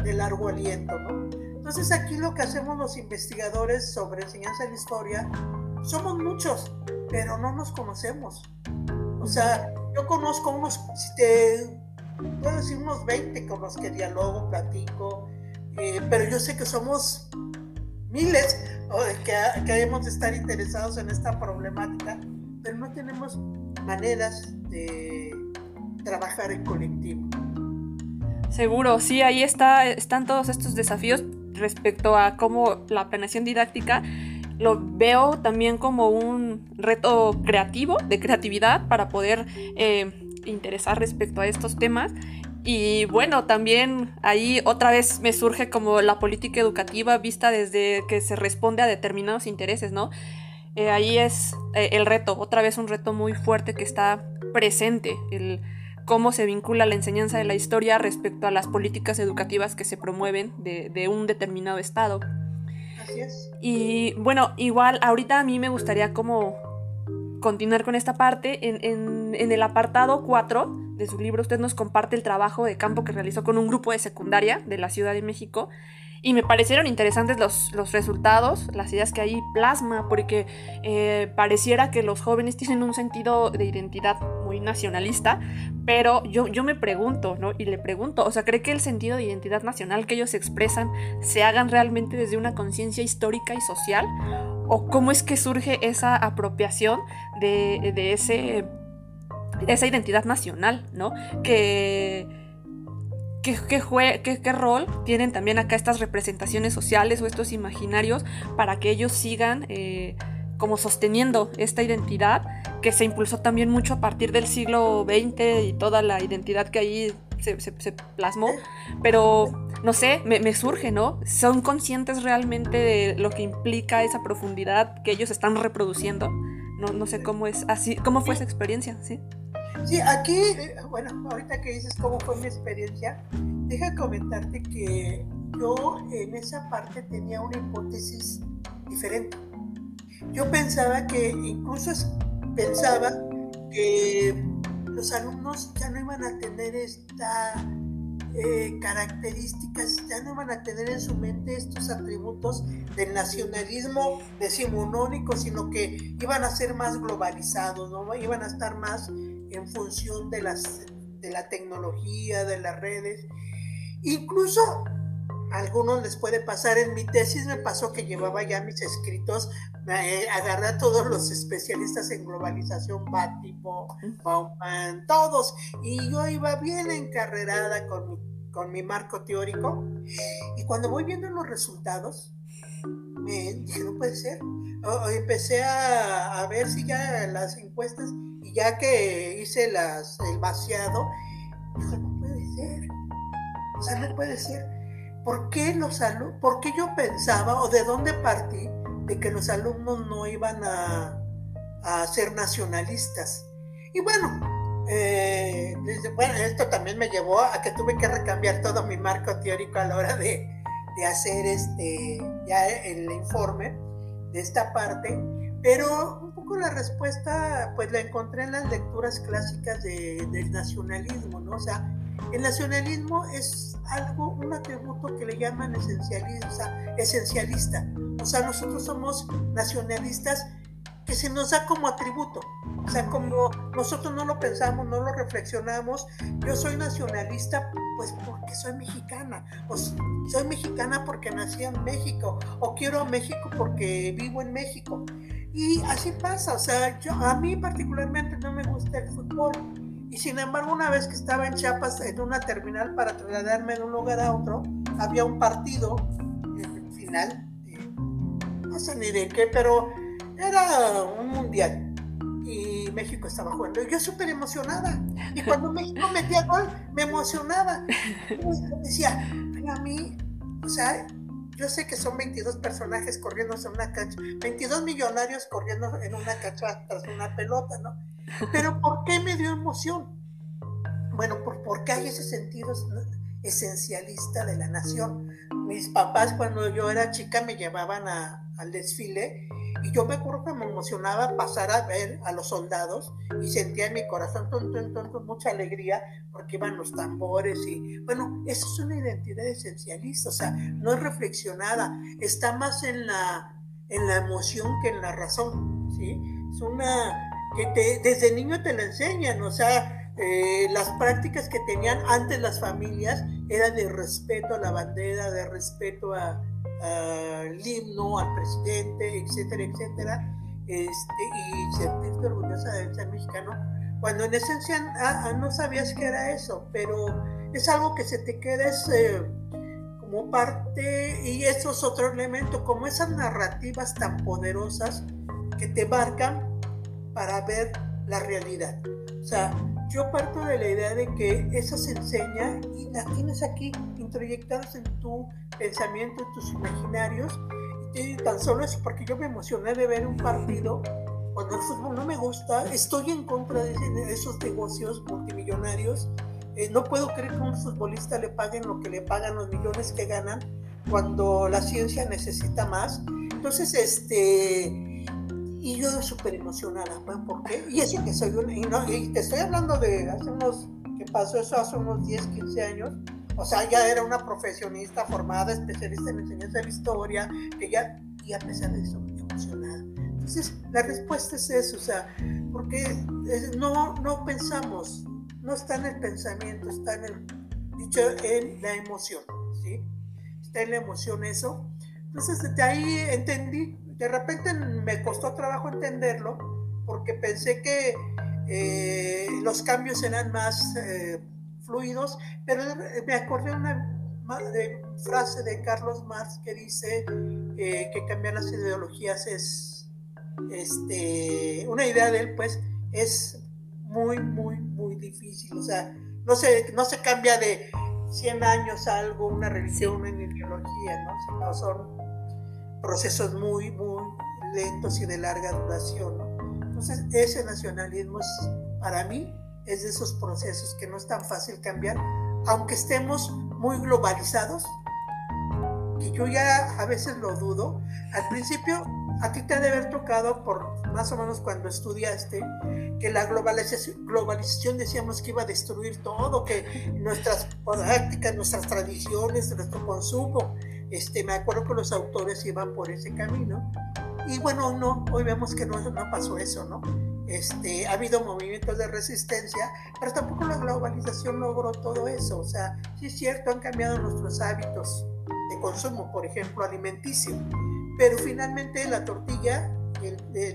de largo aliento, ¿no? Entonces aquí lo que hacemos los investigadores sobre enseñanza de la historia, somos muchos, pero no nos conocemos. O sea, yo conozco unos, puedo decir unos 20 con los que dialogo, platico, eh, pero yo sé que somos miles que, que debemos de estar interesados en esta problemática, pero no tenemos maneras de trabajar en colectivo. Seguro, sí, ahí está, están todos estos desafíos respecto a cómo la planeación didáctica lo veo también como un reto creativo, de creatividad, para poder eh, interesar respecto a estos temas y bueno, también ahí otra vez me surge como la política educativa vista desde que se responde a determinados intereses, ¿no? Eh, ahí es eh, el reto, otra vez un reto muy fuerte que está presente, el cómo se vincula la enseñanza de la historia respecto a las políticas educativas que se promueven de, de un determinado estado. Así es. Y bueno, igual ahorita a mí me gustaría como continuar con esta parte. En, en, el apartado 4 de su libro, usted nos comparte el trabajo de campo que realizó con un grupo de secundaria de la Ciudad de México. Y me parecieron interesantes los, los resultados, las ideas que ahí plasma, porque eh, pareciera que los jóvenes tienen un sentido de identidad muy nacionalista, pero yo, yo me pregunto, ¿no? Y le pregunto, o sea, ¿cree que el sentido de identidad nacional que ellos expresan se hagan realmente desde una conciencia histórica y social? ¿O cómo es que surge esa apropiación de, de ese, esa identidad nacional, ¿no? Que, ¿Qué, rol tienen también acá estas representaciones sociales o estos imaginarios para que ellos sigan eh, como sosteniendo esta identidad que se impulsó también mucho a partir del siglo XX y toda la identidad que ahí se, plasmó? Pero no sé, me, surge, ¿no? ¿Son conscientes realmente de lo que implica esa profundidad que ellos están reproduciendo? No, no sé cómo es así, cómo fue esa experiencia, ¿sí? Sí, aquí, bueno, ahorita que dices cómo fue mi experiencia, deja comentarte que yo en esa parte tenía una hipótesis diferente. Yo pensaba que, incluso pensaba que los alumnos ya no iban a tener esta eh, características, ya no van a tener en su mente estos atributos del nacionalismo decimonónico, sino que iban a ser más globalizados, iban a estar más en función de, las, de la tecnología, de las redes. Incluso a algunos les puede pasar, en mi tesis me pasó que llevaba ya mis escritos, me agarré a todos los especialistas en globalización, Batipo, Bauman, todos, y yo iba bien encarrerada con mi, con mi marco teórico, y cuando voy viendo los resultados, me dije, no puede ser, empecé a, a ver si ya las encuestas y ya que hice las, el vaciado, dije, no puede ser. O sea, no puede ser. ¿Por qué, los ¿Por qué yo pensaba o de dónde partí de que los alumnos no iban a, a ser nacionalistas? Y bueno, eh, bueno, esto también me llevó a que tuve que recambiar todo mi marco teórico a la hora de, de hacer este, ya el informe de esta parte, pero la respuesta pues la encontré en las lecturas clásicas del nacionalismo, ¿no? O sea, el nacionalismo es algo, un atributo que le llaman esencialista, esencialista. O sea, nosotros somos nacionalistas que se nos da como atributo. O sea, como nosotros no lo pensamos, no lo reflexionamos. Yo soy nacionalista pues porque soy mexicana. O soy mexicana porque nací en México. O quiero a México porque vivo en México. Y así pasa, o sea, yo, a mí particularmente no me gusta el fútbol. Y sin embargo, una vez que estaba en Chiapas en una terminal para trasladarme de un lugar a otro, había un partido, en el final, no sé ni de qué, pero era un mundial. Y México estaba jugando. Y yo súper emocionada. Y cuando México metía gol, me emocionaba. Y decía, a mí, o sea, yo sé que son 22 personajes corriendo en una cancha, 22 millonarios corriendo en una cancha tras una pelota, ¿no? Pero ¿por qué me dio emoción? bueno, por, porque hay ese sentido esencialista de la nación. Mis papás cuando yo era chica me llevaban al desfile y yo me acuerdo que me emocionaba pasar a ver a los soldados y sentía en mi corazón mucha alegría porque iban los tambores y bueno, eso es una identidad esencialista, o sea, no es reflexionada, está más en la, en la emoción que en la razón, ¿sí? Es una que desde niño te la enseñan, o sea, eh, las prácticas que tenían antes las familias eran de respeto a la bandera, de respeto a, al himno, al presidente, etcétera, etcétera, este, y sentirte orgullosa de ser mexicano, cuando en esencia ah, ah, no sabías que era eso, pero es algo que se te queda es, eh, como parte, y eso es otro elemento, como esas narrativas tan poderosas que te marcan para ver la realidad. O sea, yo parto de la idea de que eso se enseña y la tienes aquí introyectadas en tu pensamiento, en tus imaginarios. Y tan solo es porque yo me emocioné de ver un partido cuando el fútbol no me gusta, estoy en contra de esos negocios multimillonarios. Eh, no puedo creer que a un futbolista le paguen lo que le pagan los millones que ganan cuando la ciencia necesita más. Entonces, este, y yo súper emocionada, ¿por qué? Y eso que soy una, y, no, te estoy hablando de hace unos, que pasó eso hace unos 10, 15 años, o sea, ya era una profesionista formada, especialista en enseñanza de historia, que ya, y a pesar de eso, emocionada. Entonces, la respuesta es eso, o sea, porque no, no pensamos, no está en el pensamiento, está en el, dicho, en la emoción, ¿sí? Está en la emoción eso. Entonces, desde ahí entendí de repente me costó trabajo entenderlo porque pensé que eh, los cambios eran más eh, fluidos, pero me acordé de una frase de Carlos Marx que dice eh, que cambiar las ideologías es, este, una idea de él pues es muy, muy, muy difícil, o sea, no se, no se cambia de 100 años algo, una religión, una ideología, ¿no? Sino son procesos muy, muy lentos y de larga duración. Entonces, ese nacionalismo es, para mí es de esos procesos que no es tan fácil cambiar, aunque estemos muy globalizados, que yo ya a veces lo dudo. Al principio, a ti te ha de haber tocado, por más o menos cuando estudiaste, que la globalización, globalización decíamos que iba a destruir todo, que nuestras prácticas, nuestras tradiciones, nuestro consumo, este, me acuerdo que los autores iban por ese camino. Y bueno, no, hoy vemos que no, no pasó eso, ¿no? Este, ha habido movimientos de resistencia, pero tampoco la globalización logró todo eso. O sea, sí es cierto, han cambiado nuestros hábitos de consumo, por ejemplo, alimenticio, pero finalmente la tortilla,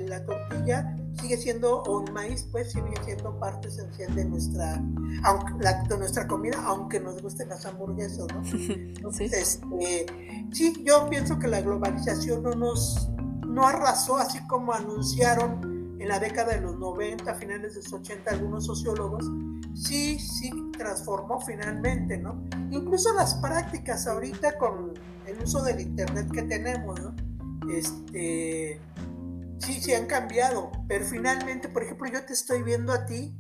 la tortilla sigue siendo, o el maíz, pues sigue siendo parte esencial de nuestra, aunque, de nuestra comida, aunque nos gusten las hamburguesas, ¿no? Entonces, este, sí, yo pienso que la globalización no nos, no arrasó, así como anunciaron en la década de los 90, finales de los 80 algunos sociólogos, sí, sí transformó finalmente, ¿no? Incluso las prácticas ahorita con el uso del Internet que tenemos, ¿no? Este, sí, sí han cambiado, pero finalmente, por ejemplo, yo te estoy viendo a ti,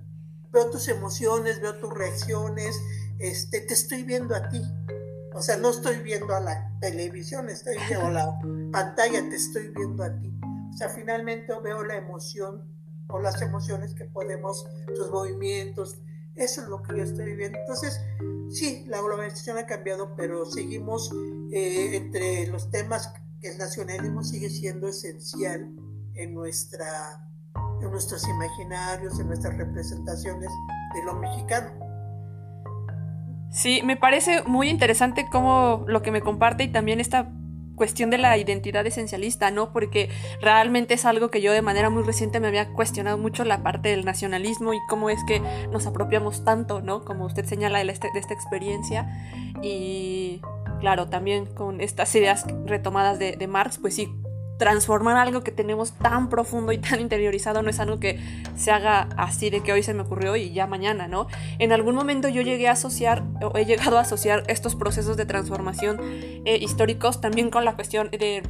veo tus emociones, veo tus reacciones, este, te estoy viendo a ti. O sea, no estoy viendo a la televisión, estoy viendo a la pantalla, te estoy viendo a ti. O sea, finalmente veo la emoción o las emociones que podemos, tus movimientos, eso es lo que yo estoy viviendo. Entonces, sí, la globalización ha cambiado, pero seguimos eh, entre los temas que el nacionalismo sigue siendo esencial en, nuestra, en nuestros imaginarios, en nuestras representaciones de lo mexicano. Sí, me parece muy interesante cómo lo que me comparte y también esta cuestión de la identidad esencialista, ¿no? Porque realmente es algo que yo de manera muy reciente me había cuestionado mucho la parte del nacionalismo y cómo es que nos apropiamos tanto, ¿no? Como usted señala de, este, de esta experiencia. Y claro, también con estas ideas retomadas de, de Marx, pues sí, transformar algo que tenemos tan profundo y tan interiorizado no es algo que se haga así de que hoy se me ocurrió y ya mañana, ¿no? En algún momento yo llegué a asociar, o he llegado a asociar estos procesos de transformación eh, históricos también con la cuestión de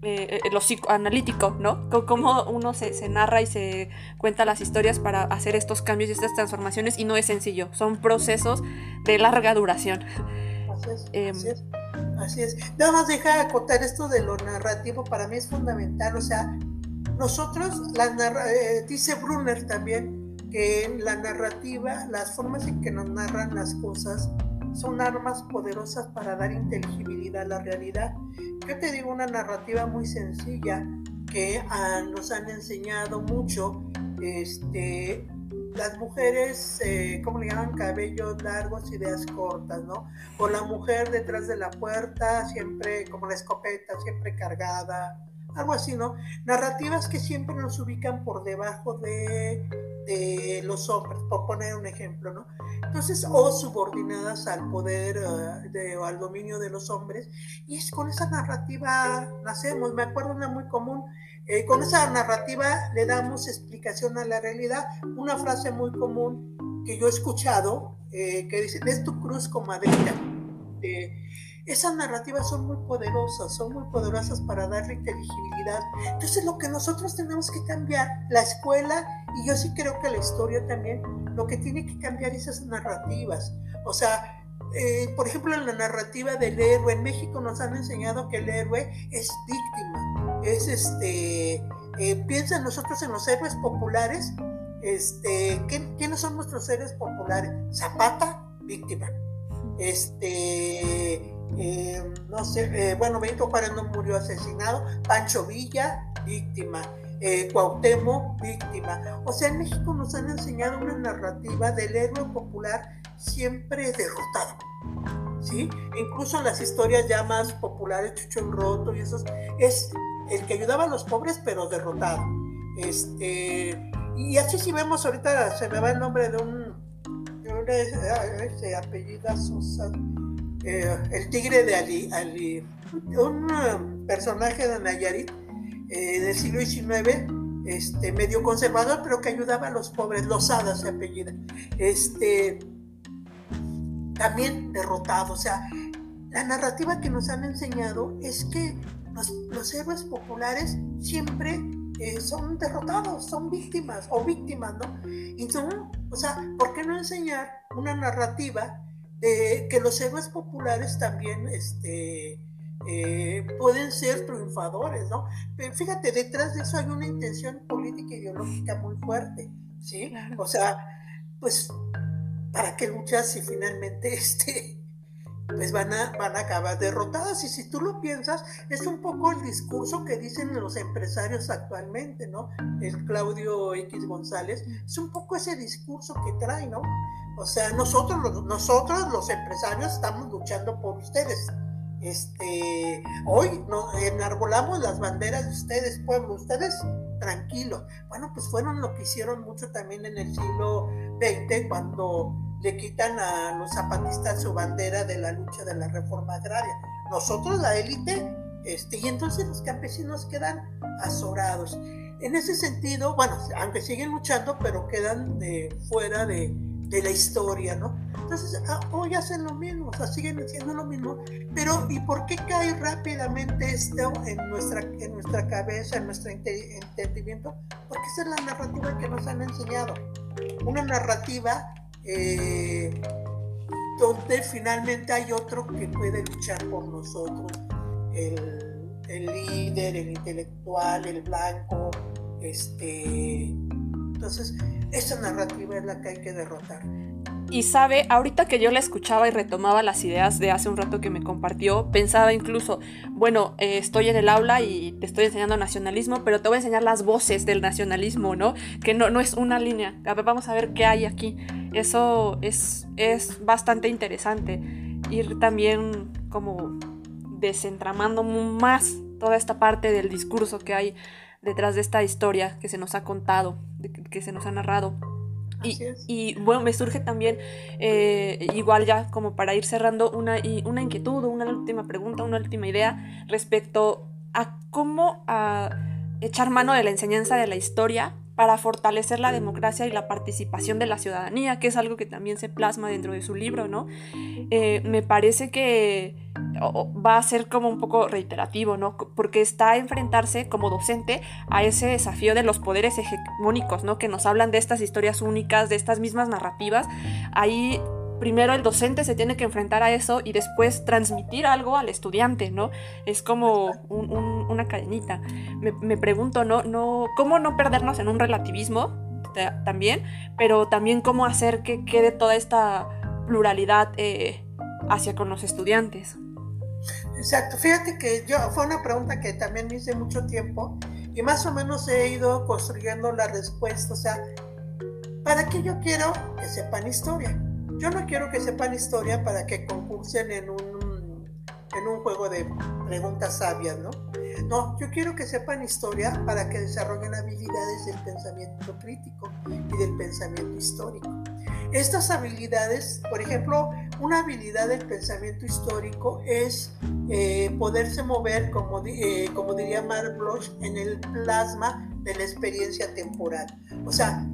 eh, lo psicoanalítico, ¿no? cómo uno se, se, narra y se cuenta las historias para hacer estos cambios y estas transformaciones y no es sencillo, son procesos de larga duración. Así es, em, así es, así es. Nada más deja acotar esto de lo narrativo, para mí es fundamental, o sea, nosotros, eh, dice Brunner también, que la narrativa, las formas en que nos narran las cosas, son armas poderosas para dar inteligibilidad a la realidad. Yo te digo una narrativa muy sencilla que ah, nos han enseñado mucho este, las mujeres, eh, ¿cómo le llaman? Cabellos largos, ideas cortas, ¿no? O la mujer detrás de la puerta, siempre como la escopeta, siempre cargada, algo así, ¿no? Narrativas que siempre nos ubican por debajo de, los hombres, por poner un ejemplo, ¿no? Entonces, o subordinadas al poder eh, de, o al dominio de los hombres, y es con esa narrativa nacemos. Me acuerdo una muy común, eh, con esa narrativa le damos explicación a la realidad. Una frase muy común que yo he escuchado, eh, que dice, es tu cruz comadrita. Esas narrativas son muy poderosas, son muy poderosas para darle inteligibilidad. Entonces lo que nosotros tenemos que cambiar, la escuela, y yo sí creo que la historia también, lo que tiene que cambiar es esas narrativas. O sea, eh, por ejemplo, en la narrativa del héroe, en México nos han enseñado que el héroe es víctima, es este, eh, piensa nosotros en los héroes populares, este, ¿quiénes son nuestros héroes populares? Zapata, víctima. Este, eh, no sé, eh, bueno, Benito Juárez no murió asesinado, Pancho Villa, víctima, eh, Cuauhtémoc, víctima. O sea, en México nos han enseñado una narrativa del héroe popular siempre derrotado. Incluso en las historias ya más populares, Chucho Roto y esos, es el que ayudaba a los pobres, pero derrotado. Este, y así si vemos ahorita, se me va el nombre de un, de un este, apellida Sosa, eh, el tigre de Ali, un um, personaje de Nayarit eh, del siglo XIX, este, medio conservador, pero que ayudaba a los pobres, los hadas se apellida, este, también derrotado. O sea, la narrativa que nos han enseñado es que los, héroes populares siempre eh, son derrotados, son víctimas o víctimas, ¿no? Y no, o sea, ¿por qué no enseñar una narrativa que los héroes populares también este, eh, pueden ser triunfadores, ¿no? Pero fíjate, detrás de eso hay una intención política ideológica muy fuerte, ¿sí? O sea, pues, ¿para qué luchas si finalmente este, pues van a, van a acabar derrotadas. Y si tú lo piensas, es un poco el discurso que dicen los empresarios actualmente, ¿no? El Claudio X González, es un poco ese discurso que trae, ¿no? O sea, nosotros, nosotros los empresarios estamos luchando por ustedes. Este, hoy nos enarbolamos las banderas de ustedes, pueblo, ustedes tranquilos. Bueno, pues fueron lo que hicieron mucho también en el siglo XX cuando le quitan a los zapatistas su bandera de la lucha de la reforma agraria. Nosotros, la élite, este, y entonces los campesinos quedan azorados. En ese sentido, bueno, aunque siguen luchando, pero quedan fuera de la historia, ¿no? Entonces, ah, hoy hacen lo mismo, o sea, siguen haciendo lo mismo, pero ¿y por qué cae rápidamente esto en nuestra, en nuestra cabeza, en nuestro entendimiento? Porque esa es la narrativa que nos han enseñado. Una narrativa eh, donde finalmente hay otro que puede luchar por nosotros, el, el líder, el intelectual, el blanco, este, entonces, esa narrativa es la que hay que derrotar. Y sabe, ahorita que yo la escuchaba y retomaba las ideas de hace un rato que me compartió, pensaba incluso, bueno, eh, estoy en el aula y te estoy enseñando nacionalismo, pero te voy a enseñar las voces del nacionalismo, ¿no? Que no, no es una línea. A ver, vamos a ver qué hay aquí. Eso es, es bastante interesante. Ir también como desentramando más toda esta parte del discurso que hay detrás de esta historia que se nos ha contado, que se nos ha narrado. Y, bueno, me surge también, eh, igual ya como para ir cerrando, una, una inquietud, una última pregunta, una última idea respecto a cómo a echar mano de la enseñanza de la historia para fortalecer la democracia y la participación de la ciudadanía, que es algo que también se plasma dentro de su libro, ¿no? Eh, me parece que va a ser como un poco reiterativo, ¿no? Porque está a enfrentarse como docente a ese desafío de los poderes hegemónicos, ¿no? Que nos hablan de estas historias únicas, de estas mismas narrativas. Ahí primero el docente se tiene que enfrentar a eso y después transmitir algo al estudiante, ¿no? Es como una cadenita. Me, pregunto, ¿no? ¿no? ¿Cómo no perdernos en un relativismo también? Pero también cómo hacer que quede toda esta pluralidad eh, hacia con los estudiantes. Exacto, fíjate que yo fue una pregunta que también me hice mucho tiempo y más o menos he ido construyendo la respuesta, o sea, ¿para qué yo quiero que sepan historia? Yo no quiero que sepan historia para que concursen en un, en un juego de preguntas sabias, ¿no? No, yo quiero que sepan historia para que desarrollen habilidades del pensamiento crítico y del pensamiento histórico. Estas habilidades, por ejemplo, una habilidad del pensamiento histórico es eh, poderse mover, como, eh, como diría Mark Bloch, en el plasma de la experiencia temporal. O sea,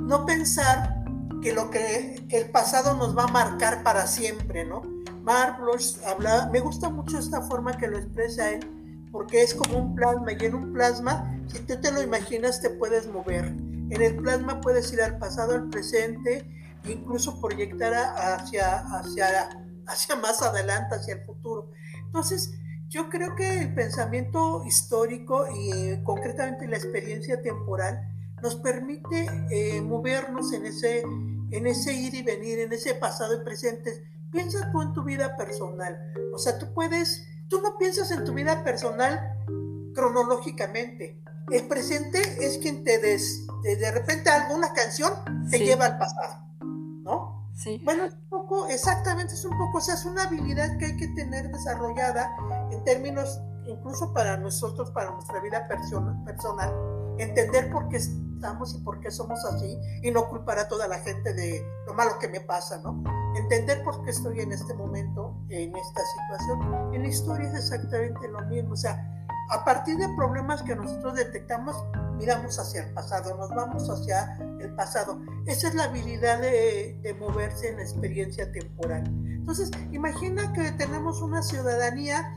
no pensar que lo que, el pasado nos va a marcar para siempre, ¿no? Mark Bloch habla, me gusta mucho esta forma que lo expresa él, porque es como un plasma, y en un plasma, si tú te lo imaginas, te puedes mover. En el plasma puedes ir al pasado, al presente, incluso proyectar hacia, hacia, hacia más adelante, hacia el futuro. Entonces, yo creo que el pensamiento histórico y eh, concretamente la experiencia temporal nos permite eh, movernos en ese, en ese ir y venir, en ese pasado y presente. Piensa tú en tu vida personal. O sea, tú puedes, tú no piensas en tu vida personal cronológicamente. El presente es quien te des, de repente alguna canción te lleva al pasado, ¿no? Sí. Bueno, es un poco, exactamente, es un poco, o sea, es una habilidad que hay que tener desarrollada en términos, incluso para nosotros, para nuestra vida personal, entender por qué y por qué somos así y no culpar a toda la gente de lo malo que me pasa, ¿no? Entender por qué estoy en este momento, en esta situación. En la historia es exactamente lo mismo, o sea, a partir de problemas que nosotros detectamos, miramos hacia el pasado, nos vamos hacia el pasado. Esa es la habilidad de, de moverse en la experiencia temporal. Entonces, imagina que tenemos una ciudadanía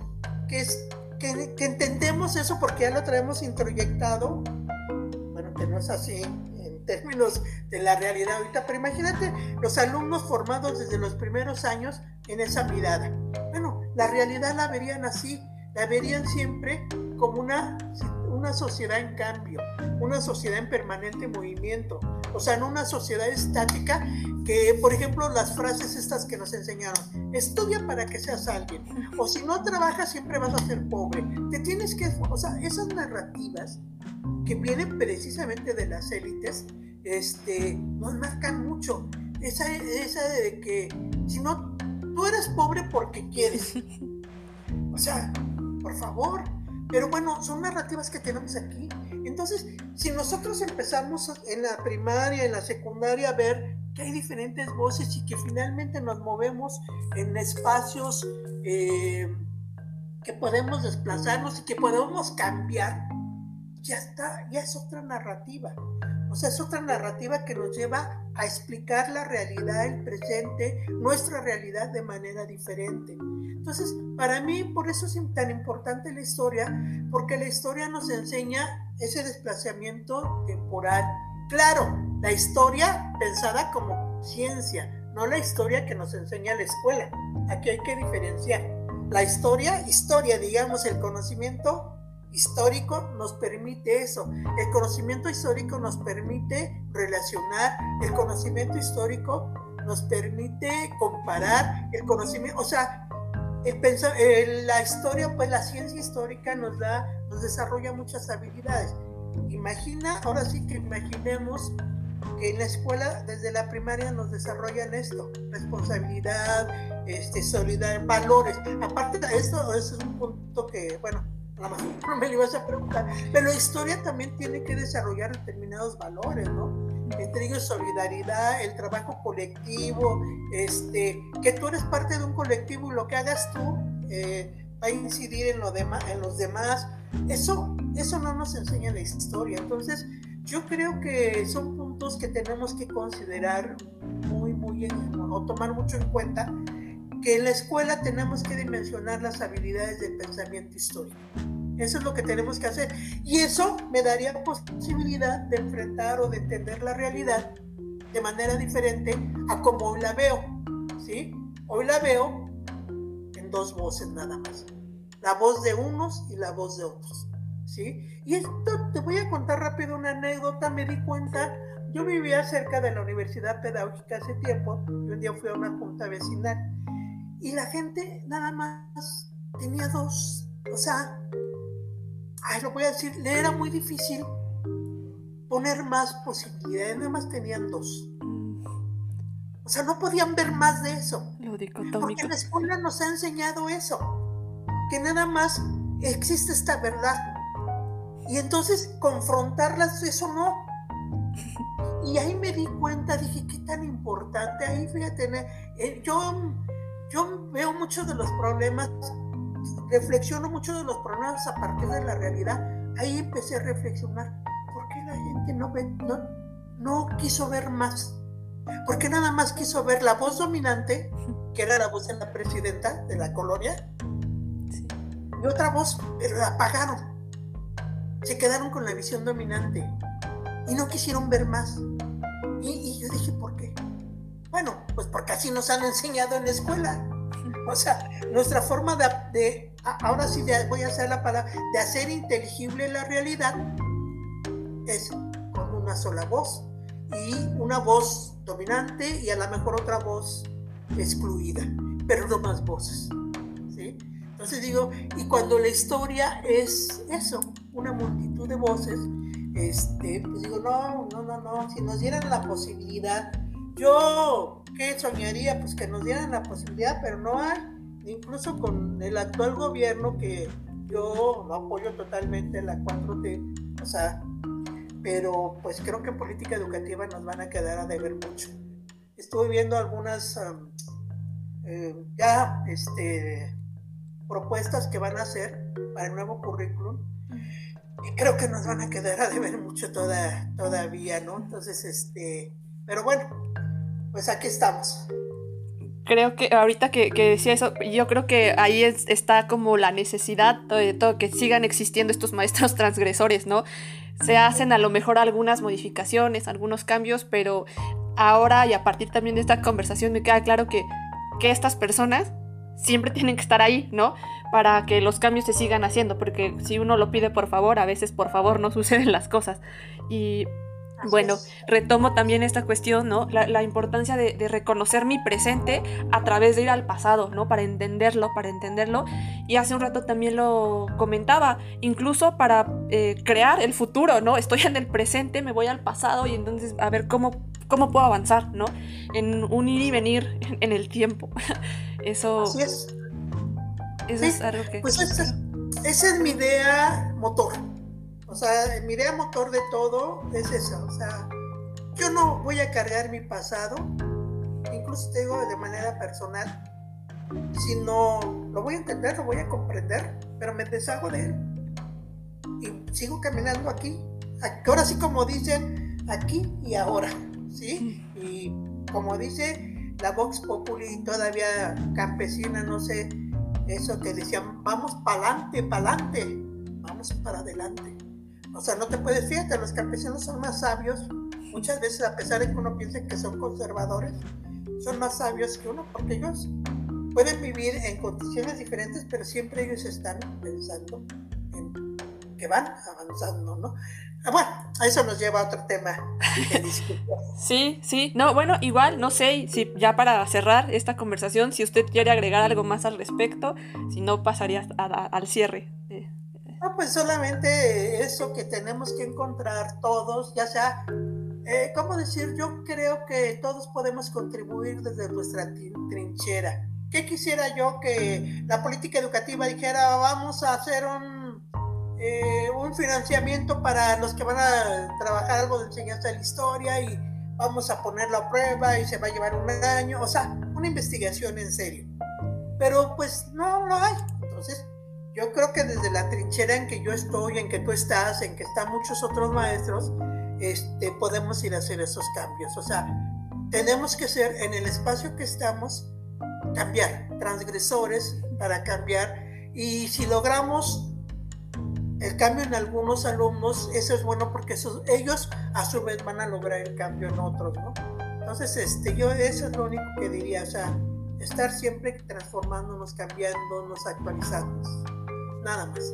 que, es, que, que entendemos eso porque ya lo traemos introyectado que no es así en términos de la realidad ahorita, pero imagínate los alumnos formados desde los primeros años en esa mirada. Bueno, la realidad la verían así, la verían siempre como una, una sociedad en cambio, una sociedad en permanente movimiento, o sea, no una sociedad estática que, por ejemplo, las frases estas que nos enseñaron, estudia para que seas alguien, o si no trabajas siempre vas a ser pobre, te tienes que, o sea, esas narrativas que vienen precisamente de las élites, este, nos marcan mucho. Esa, esa de que si no, tú eres pobre porque quieres. O sea, por favor. Pero bueno, son narrativas que tenemos aquí. Entonces, si nosotros empezamos en la primaria, en la secundaria, a ver que hay diferentes voces y que finalmente nos movemos en espacios eh, que podemos desplazarnos y que podemos cambiar, ya está, ya es otra narrativa. O sea, es otra narrativa que nos lleva a explicar la realidad, el presente, nuestra realidad de manera diferente. Entonces, para mí, por eso es tan importante la historia, porque la historia nos enseña ese desplazamiento temporal. Claro, la historia pensada como ciencia, no la historia que nos enseña la escuela. Aquí hay que diferenciar. La historia, historia, digamos, el conocimiento histórico nos permite eso. El conocimiento histórico nos permite relacionar, el conocimiento histórico nos permite comparar, el conocimiento, o sea, el la historia, pues la ciencia histórica nos da, nos desarrolla muchas habilidades. Imagina, ahora sí que imaginemos que en la escuela desde la primaria nos desarrollan esto, responsabilidad, este, solidaridad, valores. Aparte de esto, eso es un punto que, bueno, no me lo ibas a preguntar, pero la historia también tiene que desarrollar determinados valores, ¿no? Entre ellos solidaridad, el trabajo colectivo, este, que tú eres parte de un colectivo y lo que hagas tú eh, va a incidir en, lo en los demás. Eso, eso no nos enseña la historia. Entonces, yo creo que son puntos que tenemos que considerar muy, muy, o tomar mucho en cuenta, que en la escuela tenemos que dimensionar las habilidades del pensamiento histórico. Eso es lo que tenemos que hacer. Y eso me daría posibilidad de enfrentar o de entender la realidad de manera diferente a como hoy la veo. ¿sí? Hoy la veo en dos voces nada más. La voz de unos y la voz de otros. ¿sí? Y esto te voy a contar rápido una anécdota. Me di cuenta, yo vivía cerca de la Universidad Pedagógica hace tiempo y un día fui a una junta vecinal y la gente nada más tenía dos. O sea, ay, lo voy a decir, le era muy difícil poner más posibilidades, nada más tenían dos. O sea, no podían ver más de eso. Porque la escuela nos ha enseñado eso, que nada más existe esta verdad. Y entonces confrontarlas, eso no. Y ahí me di cuenta, dije, qué tan importante. Ahí fíjate, eh, yo, yo veo muchos de los problemas, reflexiono mucho de los problemas a partir de la realidad. Ahí empecé a reflexionar, ¿por qué la gente no, ve, no, no quiso ver más? porque nada más quiso ver la voz dominante, que era la voz de la presidenta de la colonia, y otra voz, pero la apagaron. Se quedaron con la visión dominante y no quisieron ver más. Y, ¿por qué? Bueno, pues porque así nos han enseñado en la escuela. O sea, nuestra forma de, de ahora sí voy a hacer la palabra, de hacer inteligible la realidad es con una sola voz y una voz dominante y a lo mejor otra voz excluida, pero no más voces. ¿sí? Entonces digo, y cuando la historia es eso, una multitud de voces, este, pues digo, no, no, no, no, si nos dieran la posibilidad, yo, ¿qué soñaría? Pues que nos dieran la posibilidad, pero no hay, incluso con el actual gobierno que yo lo apoyo totalmente, la 4T, o sea, pero pues creo que en política educativa nos van a quedar a deber mucho. Estuve viendo algunas eh, ya este, propuestas que van a hacer para el nuevo currículum y creo que nos van a quedar a deber mucho toda, todavía, ¿no? Entonces, este, pero bueno, pues aquí estamos creo que ahorita que, decía eso, yo creo que ahí está como la necesidad de todo, que sigan existiendo estos maestros transgresores, ¿no? Se hacen a lo mejor algunas modificaciones, algunos cambios, pero ahora y a partir también de esta conversación me queda claro que, que estas personas siempre tienen que estar ahí, ¿no? Para que los cambios se sigan haciendo, porque si uno lo pide por favor, a veces por favor no suceden las cosas. Y bueno, retomo también esta cuestión, ¿no? La, importancia de, reconocer mi presente a través de ir al pasado, ¿no? Para entenderlo, para entenderlo. Y hace un rato también lo comentaba, incluso para eh, crear el futuro, ¿no? Estoy en el presente, me voy al pasado y entonces a ver cómo, cómo puedo avanzar, ¿no? En un ir y venir en, el tiempo. Eso, Así es. Eso es algo que... Pues esa es mi idea motor o sea, mi idea motor de todo es esa. O sea, yo no voy a cargar mi pasado, incluso te digo de manera personal, sino lo voy a entender, lo voy a comprender, pero me deshago de él. Y sigo caminando aquí. Ahora sí, como dicen, aquí y ahora. ¿Sí? Y como dice la Vox Populi, todavía campesina, no sé, eso que decían, vamos para adelante, para adelante, vamos para adelante. O sea, no te puedes, fíjate, los campesinos son más sabios, muchas veces a pesar de que uno piense que son conservadores, son más sabios que uno, porque ellos pueden vivir en condiciones diferentes, pero siempre ellos están pensando en que van avanzando, ¿no? Ah, bueno, a eso nos lleva a otro tema. Sí, sí, no, bueno, igual, no sé, si ya para cerrar esta conversación, si usted quiere agregar algo más al respecto, si no pasaría al cierre pues solamente eso que tenemos que encontrar todos, ya sea, eh, ¿cómo decir? Yo creo que todos podemos contribuir desde nuestra trinchera. ¿Qué quisiera yo que la política educativa dijera, vamos a hacer un, eh, un financiamiento para los que van a trabajar algo de enseñanza de la historia y vamos a ponerlo a prueba y se va a llevar un año, o sea, una investigación en serio. Pero pues no lo hay. Entonces, yo creo que desde la trinchera en que yo estoy, en que tú estás, en que están muchos otros maestros, este, podemos ir a hacer esos cambios. O sea, tenemos que ser en el espacio que estamos, cambiar, transgresores para cambiar. Y si logramos el cambio en algunos alumnos, eso es bueno porque ellos a su vez van a lograr el cambio en otros, ¿no? Entonces, este, yo eso es lo único que diría, o sea, estar siempre transformándonos, cambiándonos, actualizándonos. Nada más.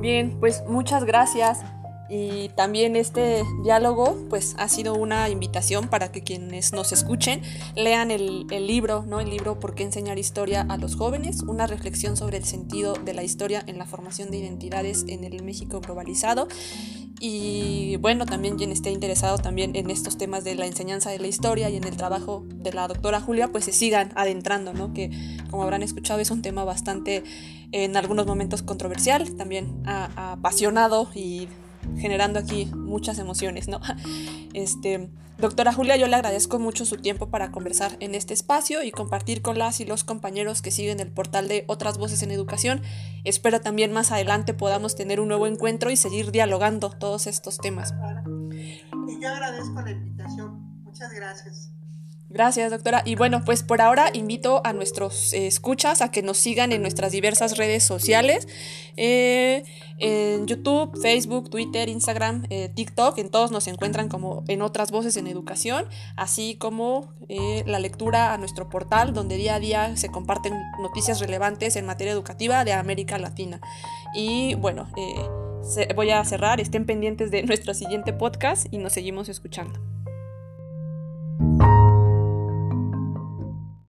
Bien, pues muchas gracias. Y también este diálogo pues ha sido una invitación para que quienes nos escuchen lean el, el, libro, ¿no? El libro ¿Por qué enseñar historia a los jóvenes? Una reflexión sobre el sentido de la historia en la formación de identidades en el México globalizado. Y bueno, también quien esté interesado también en estos temas de la enseñanza de la historia y en el trabajo de la doctora Julia, pues se sigan adentrando, ¿no? Que como habrán escuchado es un tema bastante en algunos momentos controversial, también apasionado y generando aquí muchas emociones, ¿no? Este, doctora Julia, yo le agradezco mucho su tiempo para conversar en este espacio y compartir con las y los compañeros que siguen el portal de Otras Voces en Educación. Espero también más adelante podamos tener un nuevo encuentro y seguir dialogando todos estos temas. Y yo agradezco la invitación. Muchas gracias. Gracias, doctora. Y bueno, pues por ahora invito a nuestros eh, escuchas a que nos sigan en nuestras diversas redes sociales, eh, en YouTube, Facebook, Twitter, Instagram, eh, TikTok. En todos nos encuentran como en otras voces en educación, así como la lectura a nuestro portal, donde día a día se comparten noticias relevantes en materia educativa de América Latina. Y bueno, voy a cerrar. Estén pendientes de nuestro siguiente podcast y nos seguimos escuchando.